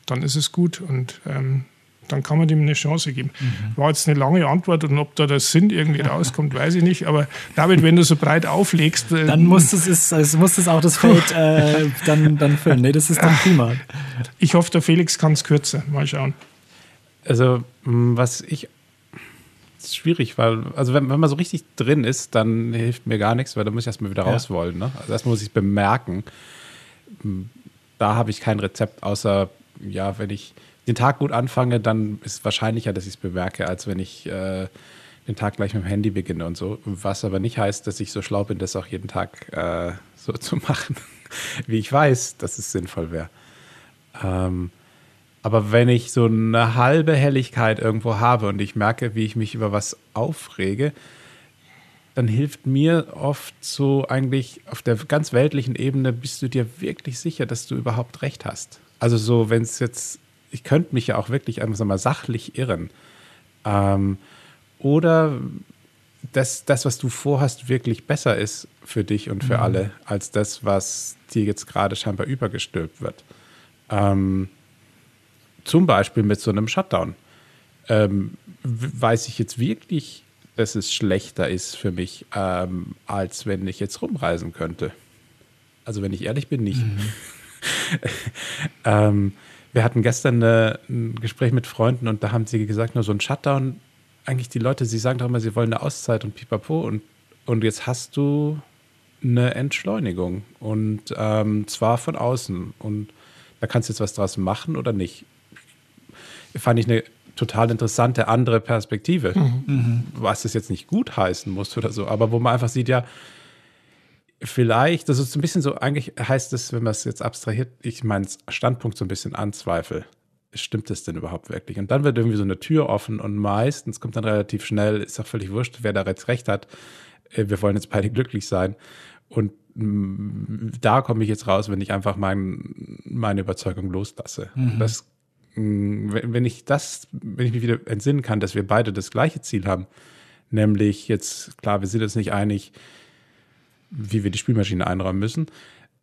dann ist es gut. Und ähm, dann kann man dem eine Chance geben. Mhm. War jetzt eine lange Antwort und ob da der Sinn irgendwie rauskommt, weiß ich nicht. Aber David, wenn du so breit auflegst.
Äh, dann muss es, also muss es auch das Feld äh, dann, dann füllen. Nee, das ist dann prima.
Ich hoffe, der Felix kann es kürzer. Mal schauen.
Also, was ich. Ist schwierig, weil, also wenn, wenn man so richtig drin ist, dann hilft mir gar nichts, weil da muss ich erstmal wieder ja. raus wollen. Ne? Also erstmal muss ich es bemerken. Da habe ich kein Rezept, außer, ja, wenn ich den Tag gut anfange, dann ist es wahrscheinlicher, dass ich es bemerke, als wenn ich äh, den Tag gleich mit dem Handy beginne und so. Was aber nicht heißt, dass ich so schlau bin, das auch jeden Tag äh, so zu machen, wie ich weiß, dass es sinnvoll wäre. Ähm, aber wenn ich so eine halbe Helligkeit irgendwo habe und ich merke, wie ich mich über was aufrege, dann hilft mir oft so eigentlich auf der ganz weltlichen Ebene, bist du dir wirklich sicher, dass du überhaupt recht hast. Also so, wenn es jetzt ich könnte mich ja auch wirklich einfach mal sachlich irren. Ähm, oder dass das, was du vorhast, wirklich besser ist für dich und für mhm. alle, als das, was dir jetzt gerade scheinbar übergestülpt wird. Ähm, zum Beispiel mit so einem Shutdown. Ähm, weiß ich jetzt wirklich, dass es schlechter ist für mich, ähm, als wenn ich jetzt rumreisen könnte. Also wenn ich ehrlich bin, nicht. Mhm. ähm, wir hatten gestern eine, ein Gespräch mit Freunden und da haben sie gesagt, nur so ein Shutdown, eigentlich die Leute, sie sagen doch immer, sie wollen eine Auszeit und pipapo und, und jetzt hast du eine Entschleunigung und ähm, zwar von außen und da kannst du jetzt was draus machen oder nicht. Fand ich eine total interessante andere Perspektive, mhm. was es jetzt nicht gut heißen muss oder so, aber wo man einfach sieht, ja, vielleicht, das ist ein bisschen so, eigentlich heißt es, wenn man es jetzt abstrahiert, ich meinen Standpunkt so ein bisschen anzweifle. Stimmt das denn überhaupt wirklich? Und dann wird irgendwie so eine Tür offen und meistens kommt dann relativ schnell, ist auch völlig wurscht, wer da jetzt recht hat. Äh, wir wollen jetzt beide glücklich sein. Und mm, da komme ich jetzt raus, wenn ich einfach mein, meine Überzeugung loslasse. Mhm. Das, wenn ich das, wenn ich mich wieder entsinnen kann, dass wir beide das gleiche Ziel haben, nämlich jetzt, klar, wir sind uns nicht einig, wie wir die Spielmaschine einräumen müssen.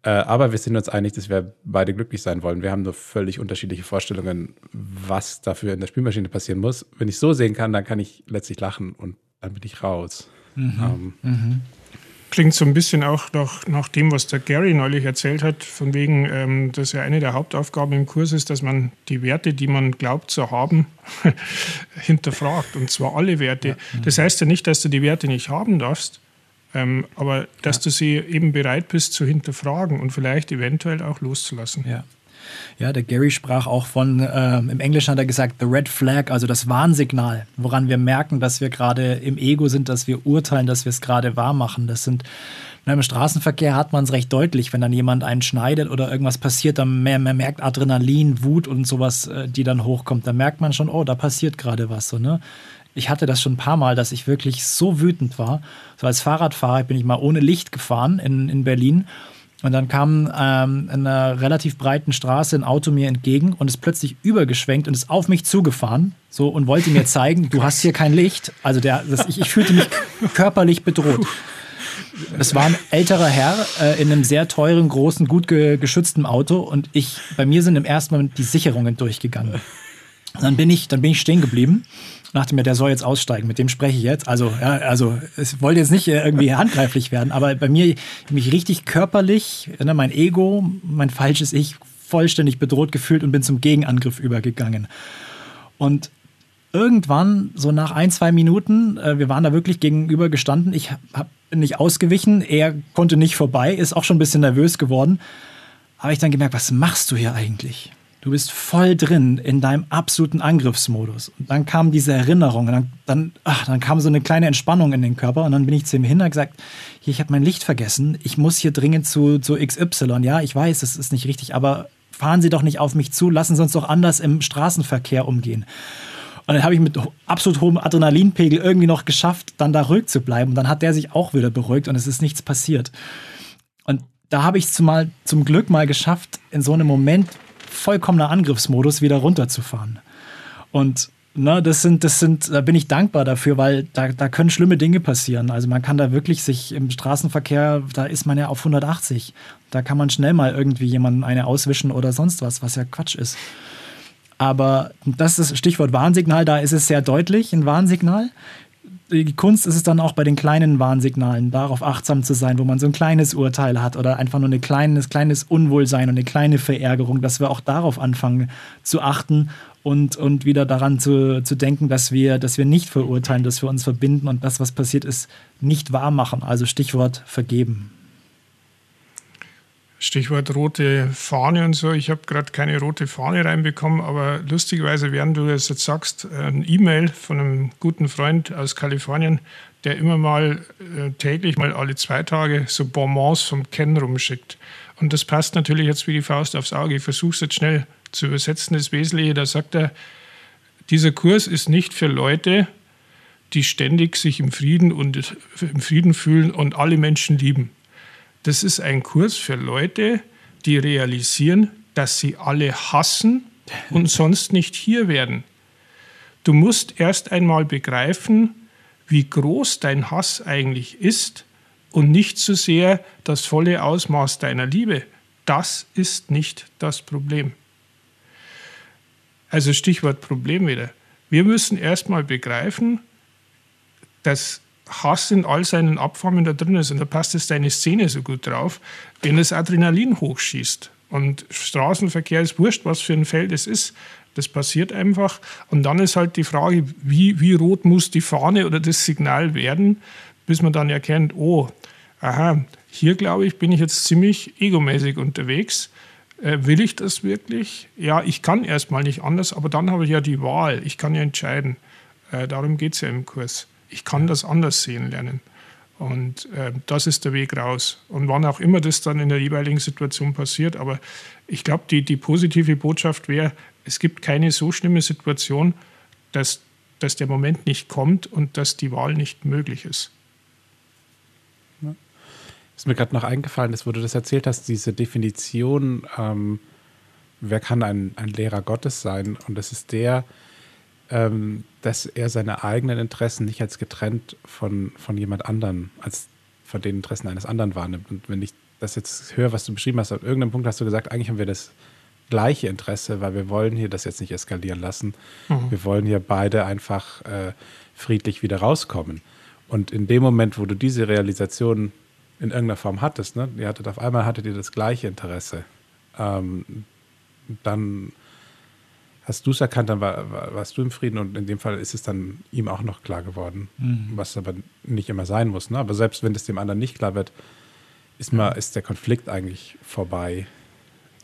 Äh, aber wir sind uns einig, dass wir beide glücklich sein wollen. Wir haben nur völlig unterschiedliche Vorstellungen, was dafür in der Spielmaschine passieren muss. Wenn ich so sehen kann, dann kann ich letztlich lachen und dann bin ich raus. Mhm. Ähm, mhm.
Klingt so ein bisschen auch nach, nach dem, was der Gary neulich erzählt hat, von wegen, ähm, dass ja eine der Hauptaufgaben im Kurs ist, dass man die Werte, die man glaubt zu haben, hinterfragt. Und zwar alle Werte. Ja. Das heißt ja nicht, dass du die Werte nicht haben darfst, ähm, aber dass ja. du sie eben bereit bist zu hinterfragen und vielleicht eventuell auch loszulassen.
Ja. Ja, der Gary sprach auch von, äh, im Englischen hat er gesagt, the red flag, also das Warnsignal, woran wir merken, dass wir gerade im Ego sind, dass wir urteilen, dass wir es gerade wahr machen. Das sind, na, im Straßenverkehr hat man es recht deutlich, wenn dann jemand einen schneidet oder irgendwas passiert, dann man, man merkt Adrenalin, Wut und sowas, äh, die dann hochkommt. Da merkt man schon, oh, da passiert gerade was. So, ne? ich hatte das schon ein paar Mal, dass ich wirklich so wütend war. So als Fahrradfahrer bin ich mal ohne Licht gefahren in, in Berlin. Und dann kam ähm, in einer relativ breiten Straße ein Auto mir entgegen und ist plötzlich übergeschwenkt und ist auf mich zugefahren so und wollte mir zeigen, du hast hier kein Licht. Also der, das, ich, ich fühlte mich körperlich bedroht. Das war ein älterer Herr äh, in einem sehr teuren, großen, gut ge geschützten Auto und ich, bei mir sind im ersten Moment die Sicherungen durchgegangen. Dann bin ich, dann bin ich stehen geblieben dachte mir, der soll jetzt aussteigen, mit dem spreche ich jetzt. Also, ja, also es wollte jetzt nicht äh, irgendwie handgreiflich werden, aber bei mir mich richtig körperlich, ne, mein Ego, mein falsches Ich vollständig bedroht gefühlt und bin zum Gegenangriff übergegangen. Und irgendwann, so nach ein, zwei Minuten, äh, wir waren da wirklich gegenüber gestanden, ich habe nicht ausgewichen, er konnte nicht vorbei, ist auch schon ein bisschen nervös geworden. Habe ich dann gemerkt, was machst du hier eigentlich? Du bist voll drin in deinem absoluten Angriffsmodus. Und dann kam diese Erinnerung, und dann, dann, ach, dann kam so eine kleine Entspannung in den Körper und dann bin ich zu ihm hin und gesagt, hier, ich habe mein Licht vergessen, ich muss hier dringend zu, zu XY. Ja, ich weiß, das ist nicht richtig, aber fahren Sie doch nicht auf mich zu, lassen Sie uns doch anders im Straßenverkehr umgehen. Und dann habe ich mit absolut hohem Adrenalinpegel irgendwie noch geschafft, dann da ruhig zu bleiben. Und dann hat der sich auch wieder beruhigt und es ist nichts passiert. Und da habe ich es zum, zum Glück mal geschafft, in so einem Moment vollkommener Angriffsmodus wieder runterzufahren. Und ne, das sind, das sind, da bin ich dankbar dafür, weil da, da können schlimme Dinge passieren. Also man kann da wirklich sich im Straßenverkehr, da ist man ja auf 180. Da kann man schnell mal irgendwie jemanden eine auswischen oder sonst was, was ja Quatsch ist. Aber das ist das Stichwort Warnsignal, da ist es sehr deutlich, ein Warnsignal die Kunst ist es dann auch bei den kleinen Warnsignalen, darauf achtsam zu sein, wo man so ein kleines Urteil hat oder einfach nur ein kleines, kleines Unwohlsein und eine kleine Verärgerung, dass wir auch darauf anfangen zu achten und, und wieder daran zu, zu denken, dass wir, dass wir nicht verurteilen, dass wir uns verbinden und das, was passiert ist, nicht wahr machen. Also Stichwort vergeben.
Stichwort rote Fahne und so. Ich habe gerade keine rote Fahne reinbekommen, aber lustigerweise, während du das jetzt sagst, ein E-Mail von einem guten Freund aus Kalifornien, der immer mal äh, täglich, mal alle zwei Tage so Bonbons vom Ken rumschickt. Und das passt natürlich jetzt wie die Faust aufs Auge. Ich versuche es jetzt schnell zu übersetzen. Das Wesentliche, da sagt er, dieser Kurs ist nicht für Leute, die ständig sich im Frieden und im Frieden fühlen und alle Menschen lieben. Das ist ein Kurs für Leute, die realisieren, dass sie alle hassen und sonst nicht hier werden. Du musst erst einmal begreifen, wie groß dein Hass eigentlich ist und nicht so sehr das volle Ausmaß deiner Liebe. Das ist nicht das Problem. Also Stichwort Problem wieder. Wir müssen erst mal begreifen, dass Hass in all seinen Abformen da drin ist. Und da passt jetzt deine Szene so gut drauf, wenn das Adrenalin hochschießt. Und Straßenverkehr ist wurscht, was für ein Feld es ist. Das passiert einfach. Und dann ist halt die Frage, wie, wie rot muss die Fahne oder das Signal werden, bis man dann erkennt, oh, aha, hier glaube ich, bin ich jetzt ziemlich egomäßig unterwegs. Äh, will ich das wirklich? Ja, ich kann erstmal nicht anders, aber dann habe ich ja die Wahl. Ich kann ja entscheiden. Äh, darum geht es ja im Kurs ich kann das anders sehen lernen. Und äh, das ist der Weg raus. Und wann auch immer das dann in der jeweiligen Situation passiert, aber ich glaube, die, die positive Botschaft wäre, es gibt keine so schlimme Situation, dass, dass der Moment nicht kommt und dass die Wahl nicht möglich ist.
Ja. Ist mir gerade noch eingefallen, dass, wo du das erzählt hast, diese Definition, ähm, wer kann ein, ein Lehrer Gottes sein? Und das ist der, ähm, dass er seine eigenen Interessen nicht als getrennt von, von jemand anderen, als von den Interessen eines anderen wahrnimmt. Und wenn ich das jetzt höre, was du beschrieben hast, an irgendeinem Punkt hast du gesagt, eigentlich haben wir das gleiche Interesse, weil wir wollen hier das jetzt nicht eskalieren lassen. Mhm. Wir wollen hier beide einfach äh, friedlich wieder rauskommen. Und in dem Moment, wo du diese Realisation in irgendeiner Form hattest, ne, ihr hattet auf einmal hattet ihr das gleiche Interesse, ähm, dann hast du es erkannt, dann war, war, warst du im Frieden und in dem Fall ist es dann ihm auch noch klar geworden, mhm. was aber nicht immer sein muss. Ne? Aber selbst wenn es dem anderen nicht klar wird, ist, mal, ist der Konflikt eigentlich vorbei.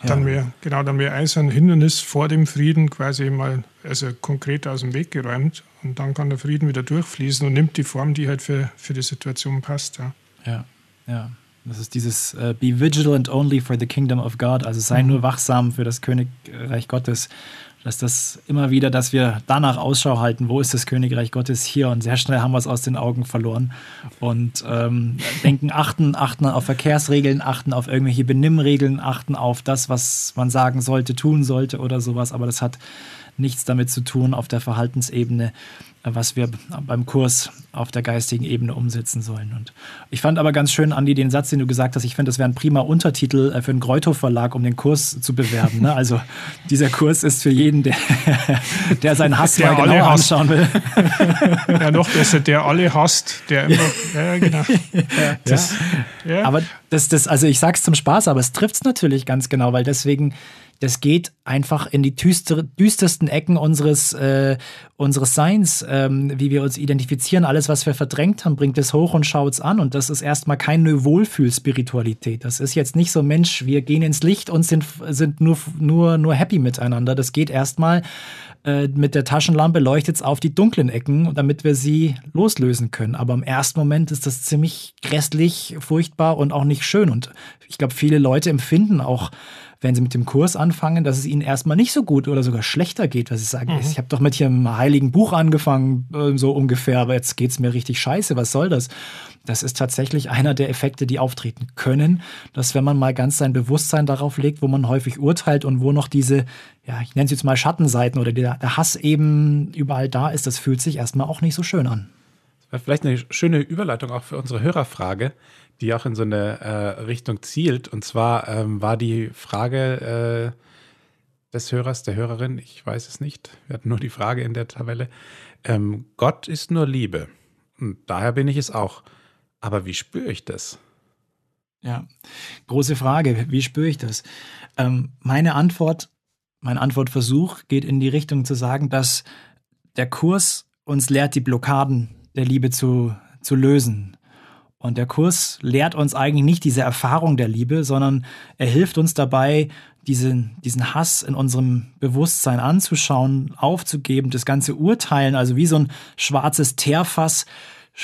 Dann wäre, genau, dann wäre eins ein Hindernis vor dem Frieden quasi mal also konkret aus dem Weg geräumt und dann kann der Frieden wieder durchfließen und nimmt die Form, die halt für, für die Situation passt. Ja,
ja. ja. Das ist dieses uh, Be vigilant only for the kingdom of God, also sei mhm. nur wachsam für das Königreich Gottes dass das immer wieder, dass wir danach Ausschau halten, wo ist das Königreich Gottes hier? Und sehr schnell haben wir es aus den Augen verloren. Und ähm, denken, achten, achten auf Verkehrsregeln, achten auf irgendwelche Benimmregeln, achten auf das, was man sagen sollte, tun sollte oder sowas, aber das hat nichts damit zu tun auf der Verhaltensebene, was wir beim Kurs auf der geistigen Ebene umsetzen sollen. Und ich fand aber ganz schön, Andi, den Satz, den du gesagt hast, ich finde, das wäre ein prima Untertitel äh, für einen Greutow Verlag, um den Kurs zu bewerben. Ne? Also dieser Kurs ist für jeden, der, der seinen Hass der mal genauer anschauen will.
Ja, noch besser, der alle hasst, der immer, ja, genau.
Das, ja. Aber das, das, also ich sag's zum Spaß, aber es trifft es natürlich ganz genau, weil deswegen das geht einfach in die düster, düstersten Ecken unseres, äh, unseres Seins, ähm, wie wir uns identifizieren. Alles, was wir verdrängt haben, bringt es hoch und schaut es an. Und das ist erstmal keine Wohlfühlspiritualität. Das ist jetzt nicht so, Mensch, wir gehen ins Licht und sind, sind nur, nur, nur happy miteinander. Das geht erstmal äh, mit der Taschenlampe leuchtet es auf die dunklen Ecken, damit wir sie loslösen können. Aber im ersten Moment ist das ziemlich grässlich, furchtbar und auch nicht schön. Und ich glaube, viele Leute empfinden auch wenn sie mit dem Kurs anfangen, dass es ihnen erstmal nicht so gut oder sogar schlechter geht, weil sie sagen, mhm. ich habe doch mit hier im heiligen Buch angefangen, äh, so ungefähr, aber jetzt geht es mir richtig scheiße, was soll das? Das ist tatsächlich einer der Effekte, die auftreten können, dass wenn man mal ganz sein Bewusstsein darauf legt, wo man häufig urteilt und wo noch diese, ja, ich nenne sie jetzt mal Schattenseiten oder der, der Hass eben überall da ist, das fühlt sich erstmal auch nicht so schön an.
Vielleicht eine schöne Überleitung auch für unsere Hörerfrage die auch in so eine äh, Richtung zielt. Und zwar ähm, war die Frage äh, des Hörers, der Hörerin, ich weiß es nicht, wir hatten nur die Frage in der Tabelle, ähm, Gott ist nur Liebe. Und daher bin ich es auch. Aber wie spüre ich das?
Ja, große Frage. Wie spüre ich das? Ähm, meine Antwort, mein Antwortversuch geht in die Richtung zu sagen, dass der Kurs uns lehrt, die Blockaden der Liebe zu, zu lösen. Und der Kurs lehrt uns eigentlich nicht diese Erfahrung der Liebe, sondern er hilft uns dabei, diesen, diesen Hass in unserem Bewusstsein anzuschauen, aufzugeben, das ganze Urteilen, also wie so ein schwarzes Teerfass,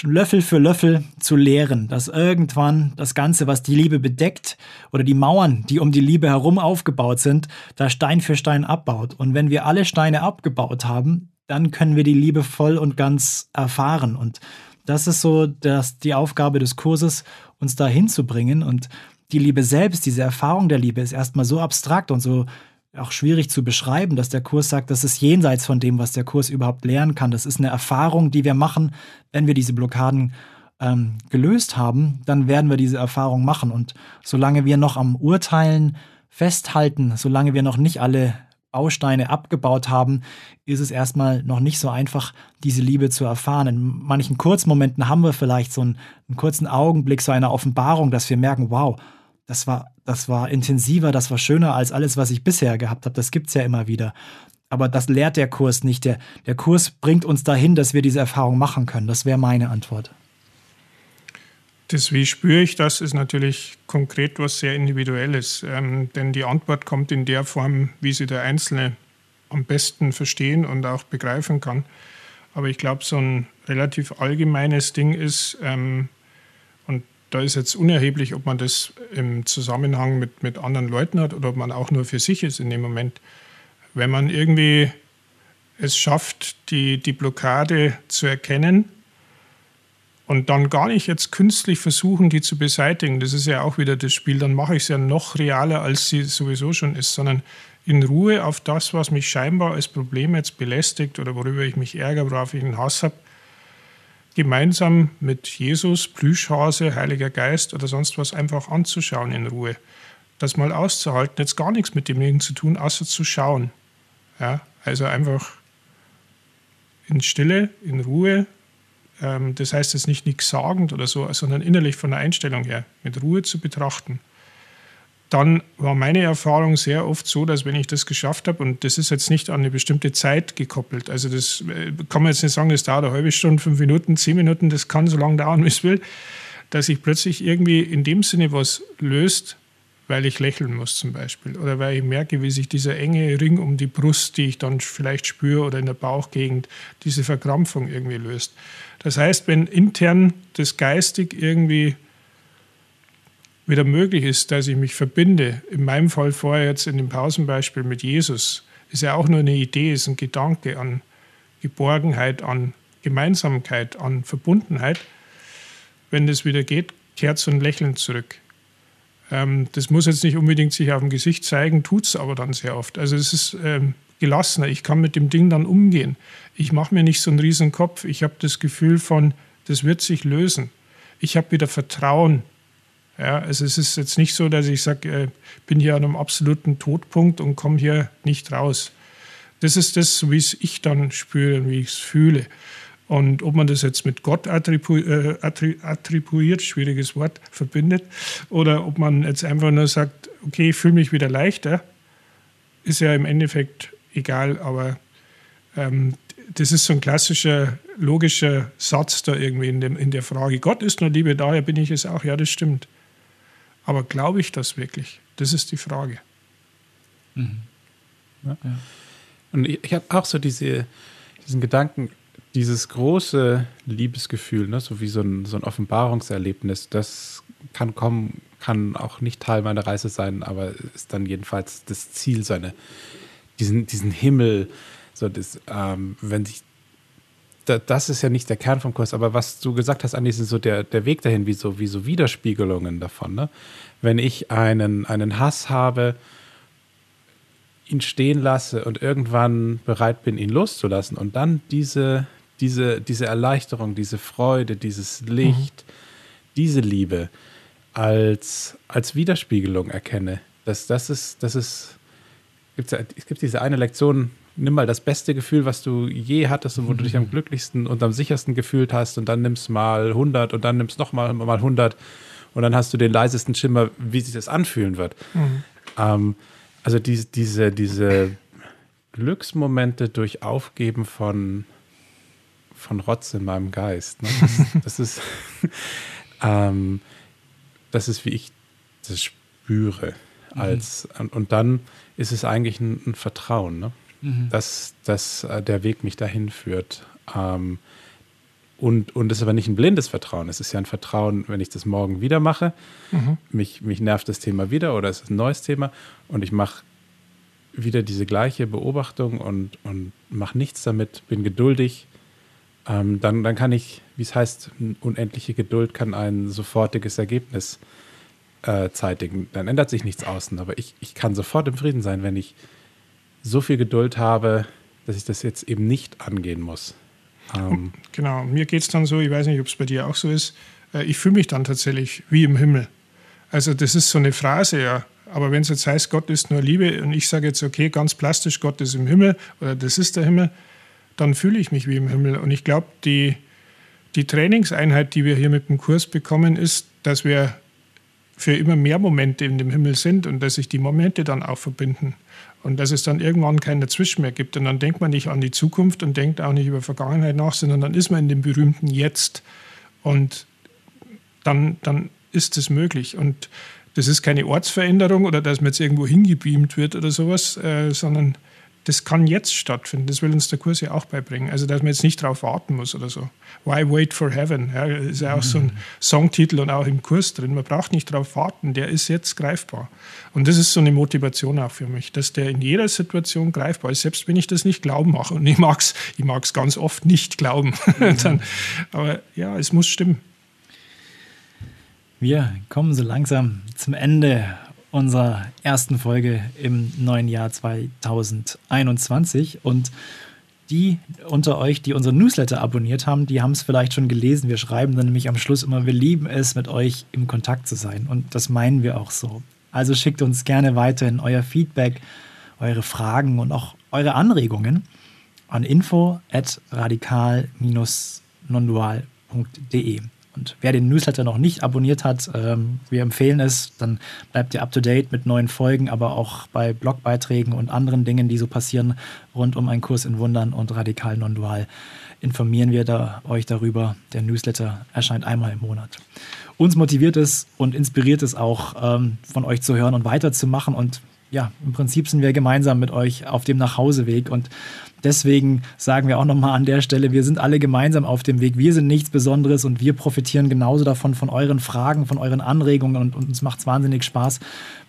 Löffel für Löffel zu leeren, dass irgendwann das Ganze, was die Liebe bedeckt oder die Mauern, die um die Liebe herum aufgebaut sind, da Stein für Stein abbaut. Und wenn wir alle Steine abgebaut haben, dann können wir die Liebe voll und ganz erfahren. Und das ist so das, die Aufgabe des Kurses, uns da hinzubringen. Und die Liebe selbst, diese Erfahrung der Liebe ist erstmal so abstrakt und so auch schwierig zu beschreiben, dass der Kurs sagt, das ist jenseits von dem, was der Kurs überhaupt lernen kann. Das ist eine Erfahrung, die wir machen, wenn wir diese Blockaden ähm, gelöst haben, dann werden wir diese Erfahrung machen. Und solange wir noch am Urteilen festhalten, solange wir noch nicht alle Bausteine abgebaut haben, ist es erstmal noch nicht so einfach, diese Liebe zu erfahren. In manchen Kurzmomenten haben wir vielleicht so einen, einen kurzen Augenblick, so eine Offenbarung, dass wir merken, wow, das war, das war intensiver, das war schöner als alles, was ich bisher gehabt habe. Das gibt es ja immer wieder. Aber das lehrt der Kurs nicht. Der, der Kurs bringt uns dahin, dass wir diese Erfahrung machen können. Das wäre meine Antwort.
Das, wie spüre ich das, ist natürlich konkret was sehr Individuelles. Ähm, denn die Antwort kommt in der Form, wie sie der Einzelne am besten verstehen und auch begreifen kann. Aber ich glaube, so ein relativ allgemeines Ding ist, ähm, und da ist jetzt unerheblich, ob man das im Zusammenhang mit, mit anderen Leuten hat oder ob man auch nur für sich ist in dem Moment. Wenn man irgendwie es schafft, die, die Blockade zu erkennen und dann gar nicht jetzt künstlich versuchen, die zu beseitigen. Das ist ja auch wieder das Spiel. Dann mache ich es ja noch realer, als sie sowieso schon ist, sondern in Ruhe auf das, was mich scheinbar als Problem jetzt belästigt oder worüber ich mich ärgere, worauf ich einen Hass habe, gemeinsam mit Jesus, Plüschhase, Heiliger Geist oder sonst was einfach anzuschauen in Ruhe. Das mal auszuhalten, jetzt gar nichts mit demjenigen zu tun, außer zu schauen. Ja, also einfach in Stille, in Ruhe, ähm, das heißt jetzt nicht nichts sagend oder so, sondern innerlich von der Einstellung her mit Ruhe zu betrachten. Dann war meine Erfahrung sehr oft so, dass wenn ich das geschafft habe, und das ist jetzt nicht an eine bestimmte Zeit gekoppelt, also das äh, kann man jetzt nicht sagen, das dauert eine halbe Stunde, fünf Minuten, zehn Minuten, das kann so lange dauern, wie es will, dass sich plötzlich irgendwie in dem Sinne was löst, weil ich lächeln muss zum Beispiel oder weil ich merke, wie sich dieser enge Ring um die Brust, die ich dann vielleicht spüre oder in der Bauchgegend, diese Verkrampfung irgendwie löst. Das heißt, wenn intern das geistig irgendwie wieder möglich ist, dass ich mich verbinde, in meinem Fall vorher jetzt in dem Pausenbeispiel mit Jesus, ist ja auch nur eine Idee, ist ein Gedanke an Geborgenheit, an Gemeinsamkeit, an Verbundenheit. Wenn das wieder geht, kehrt so ein Lächeln zurück. Ähm, das muss jetzt nicht unbedingt sich auf dem Gesicht zeigen, tut es aber dann sehr oft. Also es ist ähm, gelassener. Ich kann mit dem Ding dann umgehen. Ich mache mir nicht so einen riesen Kopf. Ich habe das Gefühl von, das wird sich lösen. Ich habe wieder Vertrauen. Ja, also es ist jetzt nicht so, dass ich sage, ich äh, bin hier an einem absoluten Todpunkt und komme hier nicht raus. Das ist das, wie es ich dann spüre und wie ich es fühle. Und ob man das jetzt mit Gott attribu äh, attribuiert, schwieriges Wort, verbindet, oder ob man jetzt einfach nur sagt, okay, ich fühle mich wieder leichter, ist ja im Endeffekt egal, aber ähm, das ist so ein klassischer, logischer Satz da irgendwie in, dem, in der Frage. Gott ist nur Liebe, daher bin ich es auch. Ja, das stimmt. Aber glaube ich das wirklich? Das ist die Frage.
Mhm. Ja. Ja. Und ich, ich habe auch so diese, diesen Gedanken, dieses große Liebesgefühl, ne, so wie so ein, so ein Offenbarungserlebnis, das kann kommen, kann auch nicht Teil meiner Reise sein, aber ist dann jedenfalls das Ziel, seine, diesen, diesen Himmel, so das, ähm, wenn sich das ist ja nicht der Kern vom Kurs, aber was du gesagt hast, Andi, ist so der, der Weg dahin, wie so, wie so Widerspiegelungen davon. Ne? Wenn ich einen, einen Hass habe, ihn stehen lasse und irgendwann bereit bin, ihn loszulassen und dann diese, diese, diese Erleichterung, diese Freude, dieses Licht, mhm. diese Liebe als, als Widerspiegelung erkenne. Das, das ist, das ist, gibt's, es gibt diese eine Lektion, nimm mal das beste Gefühl, was du je hattest und wo mhm. du dich am glücklichsten und am sichersten gefühlt hast und dann nimmst mal 100 und dann nimmst noch mal, mal 100 und dann hast du den leisesten Schimmer, wie sich das anfühlen wird. Mhm. Ähm, also die, diese, diese Glücksmomente durch Aufgeben von, von Rotz in meinem Geist. Ne? Das, das, ist, ähm, das ist, wie ich das spüre. Mhm. Als, mhm. und dann ist es eigentlich ein, ein Vertrauen, ne? mhm. dass, dass äh, der Weg mich dahin führt. Ähm, und, und es ist aber nicht ein blindes Vertrauen. Es ist ja ein Vertrauen, wenn ich das morgen wieder mache, mhm. mich, mich nervt das Thema wieder oder es ist ein neues Thema und ich mache wieder diese gleiche Beobachtung und, und mache nichts damit, bin geduldig, ähm, dann, dann kann ich, wie es heißt, unendliche Geduld kann ein sofortiges Ergebnis äh, zeitigen. Dann ändert sich nichts außen, aber ich, ich kann sofort im Frieden sein, wenn ich so viel Geduld habe, dass ich das jetzt eben nicht angehen muss.
Ähm, genau, mir geht es dann so, ich weiß nicht, ob es bei dir auch so ist, äh, ich fühle mich dann tatsächlich wie im Himmel. Also das ist so eine Phrase, ja. Aber wenn es jetzt heißt, Gott ist nur Liebe und ich sage jetzt, okay, ganz plastisch, Gott ist im Himmel oder das ist der Himmel, dann fühle ich mich wie im Himmel. Und ich glaube, die, die Trainingseinheit, die wir hier mit dem Kurs bekommen, ist, dass wir für immer mehr Momente in dem Himmel sind und dass sich die Momente dann auch verbinden und dass es dann irgendwann kein Dazwischen mehr gibt. Und dann denkt man nicht an die Zukunft und denkt auch nicht über Vergangenheit nach, sondern dann ist man in dem berühmten Jetzt und dann, dann ist es möglich. Und das ist keine Ortsveränderung oder dass man jetzt irgendwo hingebeamt wird oder sowas, äh, sondern das kann jetzt stattfinden. Das will uns der Kurs ja auch beibringen. Also, dass man jetzt nicht darauf warten muss oder so. Why wait for heaven? Ja, ist ja auch so ein Songtitel und auch im Kurs drin. Man braucht nicht darauf warten. Der ist jetzt greifbar. Und das ist so eine Motivation auch für mich, dass der in jeder Situation greifbar ist, selbst wenn ich das nicht glauben mache. Und ich mag es ich mag's ganz oft nicht glauben. Mhm. Dann, aber ja, es muss stimmen.
Wir kommen so langsam zum Ende unserer ersten Folge im neuen Jahr 2021. Und die unter euch, die unseren Newsletter abonniert haben, die haben es vielleicht schon gelesen. Wir schreiben dann nämlich am Schluss immer, wir lieben es, mit euch im Kontakt zu sein. Und das meinen wir auch so. Also schickt uns gerne weiterhin euer Feedback, eure Fragen und auch eure Anregungen an info at radikal-nondual.de. Und wer den Newsletter noch nicht abonniert hat, ähm, wir empfehlen es, dann bleibt ihr up to date mit neuen Folgen, aber auch bei Blogbeiträgen und anderen Dingen, die so passieren rund um einen Kurs in Wundern und radikal non-dual, informieren wir da, euch darüber. Der Newsletter erscheint einmal im Monat. Uns motiviert es und inspiriert es auch, ähm, von euch zu hören und weiterzumachen und ja, im Prinzip sind wir gemeinsam mit euch auf dem Nachhauseweg und deswegen sagen wir auch nochmal an der Stelle, wir sind alle gemeinsam auf dem Weg. Wir sind nichts Besonderes und wir profitieren genauso davon, von euren Fragen, von euren Anregungen und, und uns macht es wahnsinnig Spaß,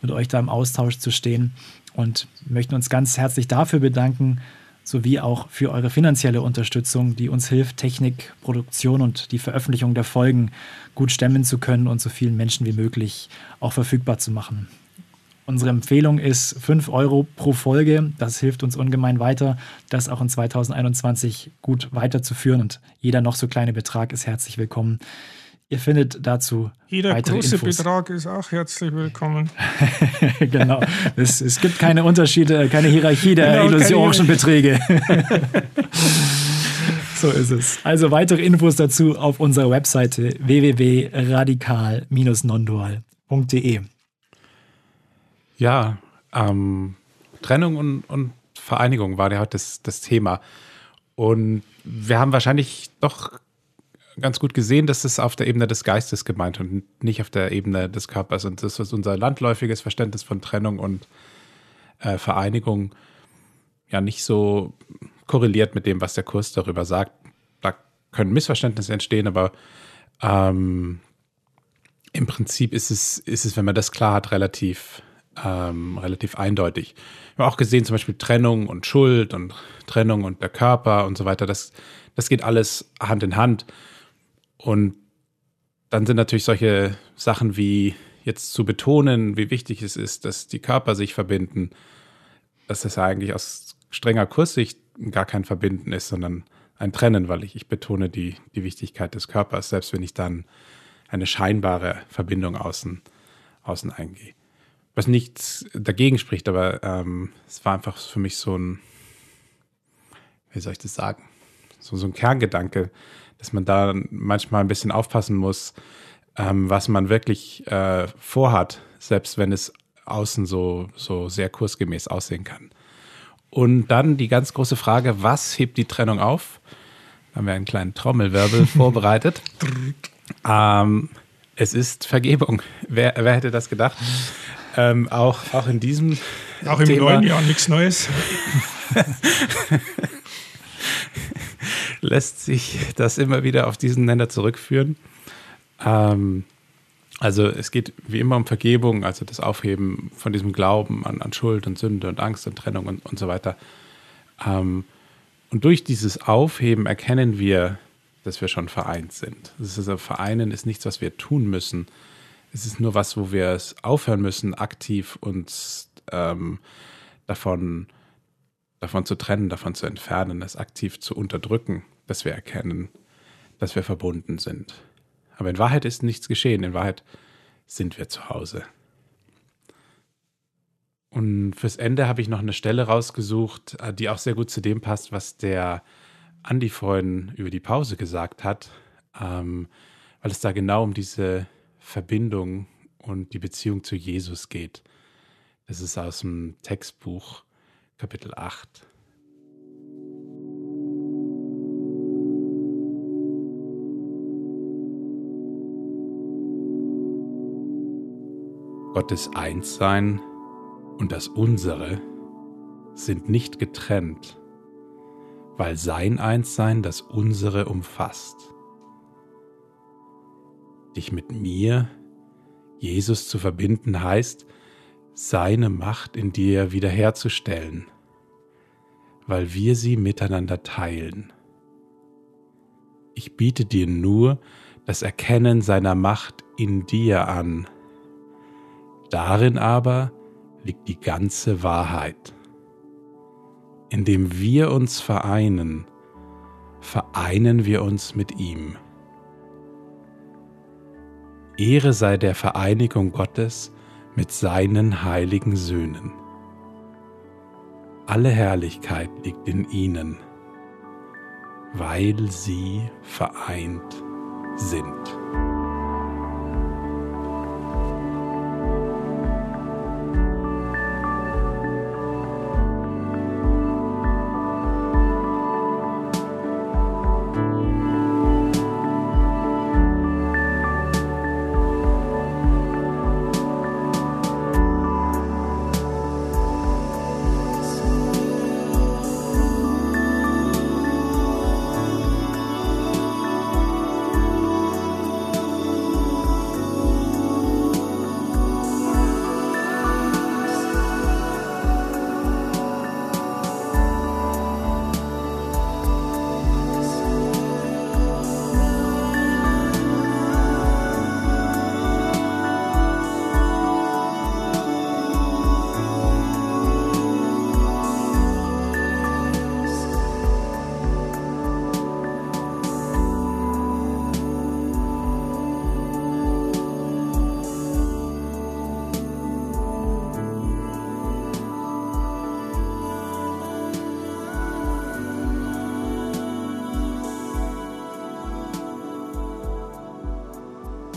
mit euch da im Austausch zu stehen und möchten uns ganz herzlich dafür bedanken, sowie auch für eure finanzielle Unterstützung, die uns hilft, Technik, Produktion und die Veröffentlichung der Folgen gut stemmen zu können und so vielen Menschen wie möglich auch verfügbar zu machen. Unsere Empfehlung ist 5 Euro pro Folge. Das hilft uns ungemein weiter, das auch in 2021 gut weiterzuführen. Und jeder noch so kleine Betrag ist herzlich willkommen. Ihr findet dazu
Jeder weitere große Infos. Betrag ist auch herzlich willkommen.
genau. Es, es, gibt keine Unterschiede, keine Hierarchie der genau, illusorischen Beträge. so ist es. Also weitere Infos dazu auf unserer Webseite www.radikal-nondual.de.
Ja, ähm, Trennung und, und Vereinigung war ja heute das, das Thema. Und wir haben wahrscheinlich doch ganz gut gesehen, dass es auf der Ebene des Geistes gemeint und nicht auf der Ebene des Körpers. Und das ist unser landläufiges Verständnis von Trennung und äh, Vereinigung ja nicht so korreliert mit dem, was der Kurs darüber sagt. Da können Missverständnisse entstehen, aber ähm, im Prinzip ist es, ist es, wenn man das klar hat, relativ, ähm, relativ eindeutig. Wir haben auch gesehen, zum Beispiel Trennung und Schuld und Trennung und der Körper und so weiter. Das, das geht alles Hand in Hand. Und dann sind natürlich solche Sachen wie jetzt zu betonen, wie wichtig es ist, dass die Körper sich verbinden, dass das eigentlich aus strenger Kurssicht gar kein Verbinden ist, sondern ein Trennen, weil ich, ich betone die, die Wichtigkeit des Körpers, selbst wenn ich dann eine scheinbare Verbindung außen, außen eingehe. Was nichts dagegen spricht, aber ähm, es war einfach für mich so ein, wie soll ich das sagen, so, so ein Kerngedanke, dass man da manchmal ein bisschen aufpassen muss, ähm, was man wirklich äh, vorhat, selbst wenn es außen so, so sehr kursgemäß aussehen kann. Und dann die ganz große Frage, was hebt die Trennung auf? Da haben wir einen kleinen Trommelwirbel vorbereitet. Ähm, es ist Vergebung. Wer, wer hätte das gedacht? Ähm, auch, auch in diesem.
Auch im Thema, neuen Jahr nichts Neues.
lässt sich das immer wieder auf diesen Nenner zurückführen. Ähm, also es geht wie immer um Vergebung, also das Aufheben von diesem Glauben an, an Schuld und Sünde und Angst und Trennung und, und so weiter. Ähm, und durch dieses Aufheben erkennen wir, dass wir schon vereint sind. Das ist also Vereinen ist nichts, was wir tun müssen. Es ist nur was, wo wir es aufhören müssen, aktiv uns ähm, davon, davon zu trennen, davon zu entfernen, es aktiv zu unterdrücken, dass wir erkennen, dass wir verbunden sind. Aber in Wahrheit ist nichts geschehen. In Wahrheit sind wir zu Hause. Und fürs Ende habe ich noch eine Stelle rausgesucht, äh, die auch sehr gut zu dem passt, was der Andi vorhin über die Pause gesagt hat, ähm, weil es da genau um diese Verbindung und die Beziehung zu Jesus geht. Das ist aus dem Textbuch Kapitel 8. Gottes Einssein und das Unsere sind nicht getrennt, weil sein Einssein das Unsere umfasst. Dich mit mir, Jesus, zu verbinden heißt, seine Macht in dir wiederherzustellen, weil wir sie miteinander teilen. Ich biete dir nur das Erkennen seiner Macht in dir an, Darin aber liegt die ganze Wahrheit. Indem wir uns vereinen, vereinen wir uns mit ihm. Ehre sei der Vereinigung Gottes mit seinen heiligen Söhnen. Alle Herrlichkeit liegt in ihnen, weil sie vereint sind.